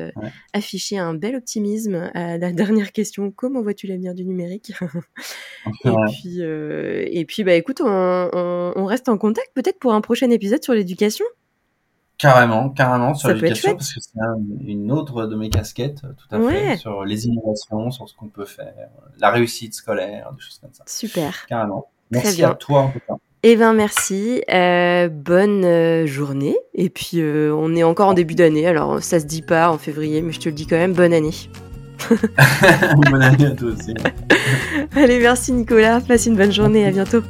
afficher un bel optimisme à la dernière question comment vois-tu l'avenir du numérique? Et puis et puis bah écoute on, on reste en contact peut-être pour un prochain épisode sur l'éducation Carrément, carrément sur l'éducation, parce que c'est une autre de mes casquettes, tout à fait, sur les innovations, sur ce qu'on peut faire, la réussite scolaire, des choses comme ça. Super. Carrément. Merci à toi en tout cas. Eh ben merci, euh, bonne euh, journée. Et puis euh, on est encore en début d'année, alors ça se dit pas en février, mais je te le dis quand même, bonne année. bonne année à toi aussi. Allez, merci Nicolas, passe une bonne journée, à bientôt.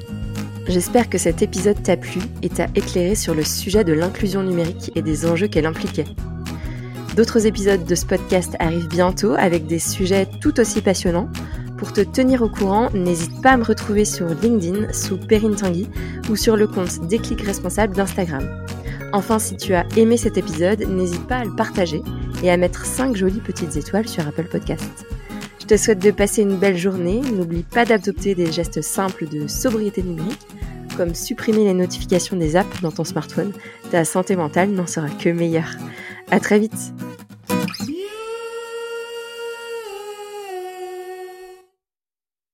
J'espère que cet épisode t'a plu et t'a éclairé sur le sujet de l'inclusion numérique et des enjeux qu'elle impliquait. D'autres épisodes de ce podcast arrivent bientôt avec des sujets tout aussi passionnants. Pour te tenir au courant, n'hésite pas à me retrouver sur LinkedIn sous Perrine Tanguy ou sur le compte Déclic Responsable d'Instagram. Enfin, si tu as aimé cet épisode, n'hésite pas à le partager et à mettre 5 jolies petites étoiles sur Apple Podcasts. Je te souhaite de passer une belle journée. N'oublie pas d'adopter des gestes simples de sobriété numérique, comme supprimer les notifications des apps dans ton smartphone. Ta santé mentale n'en sera que meilleure. À très vite!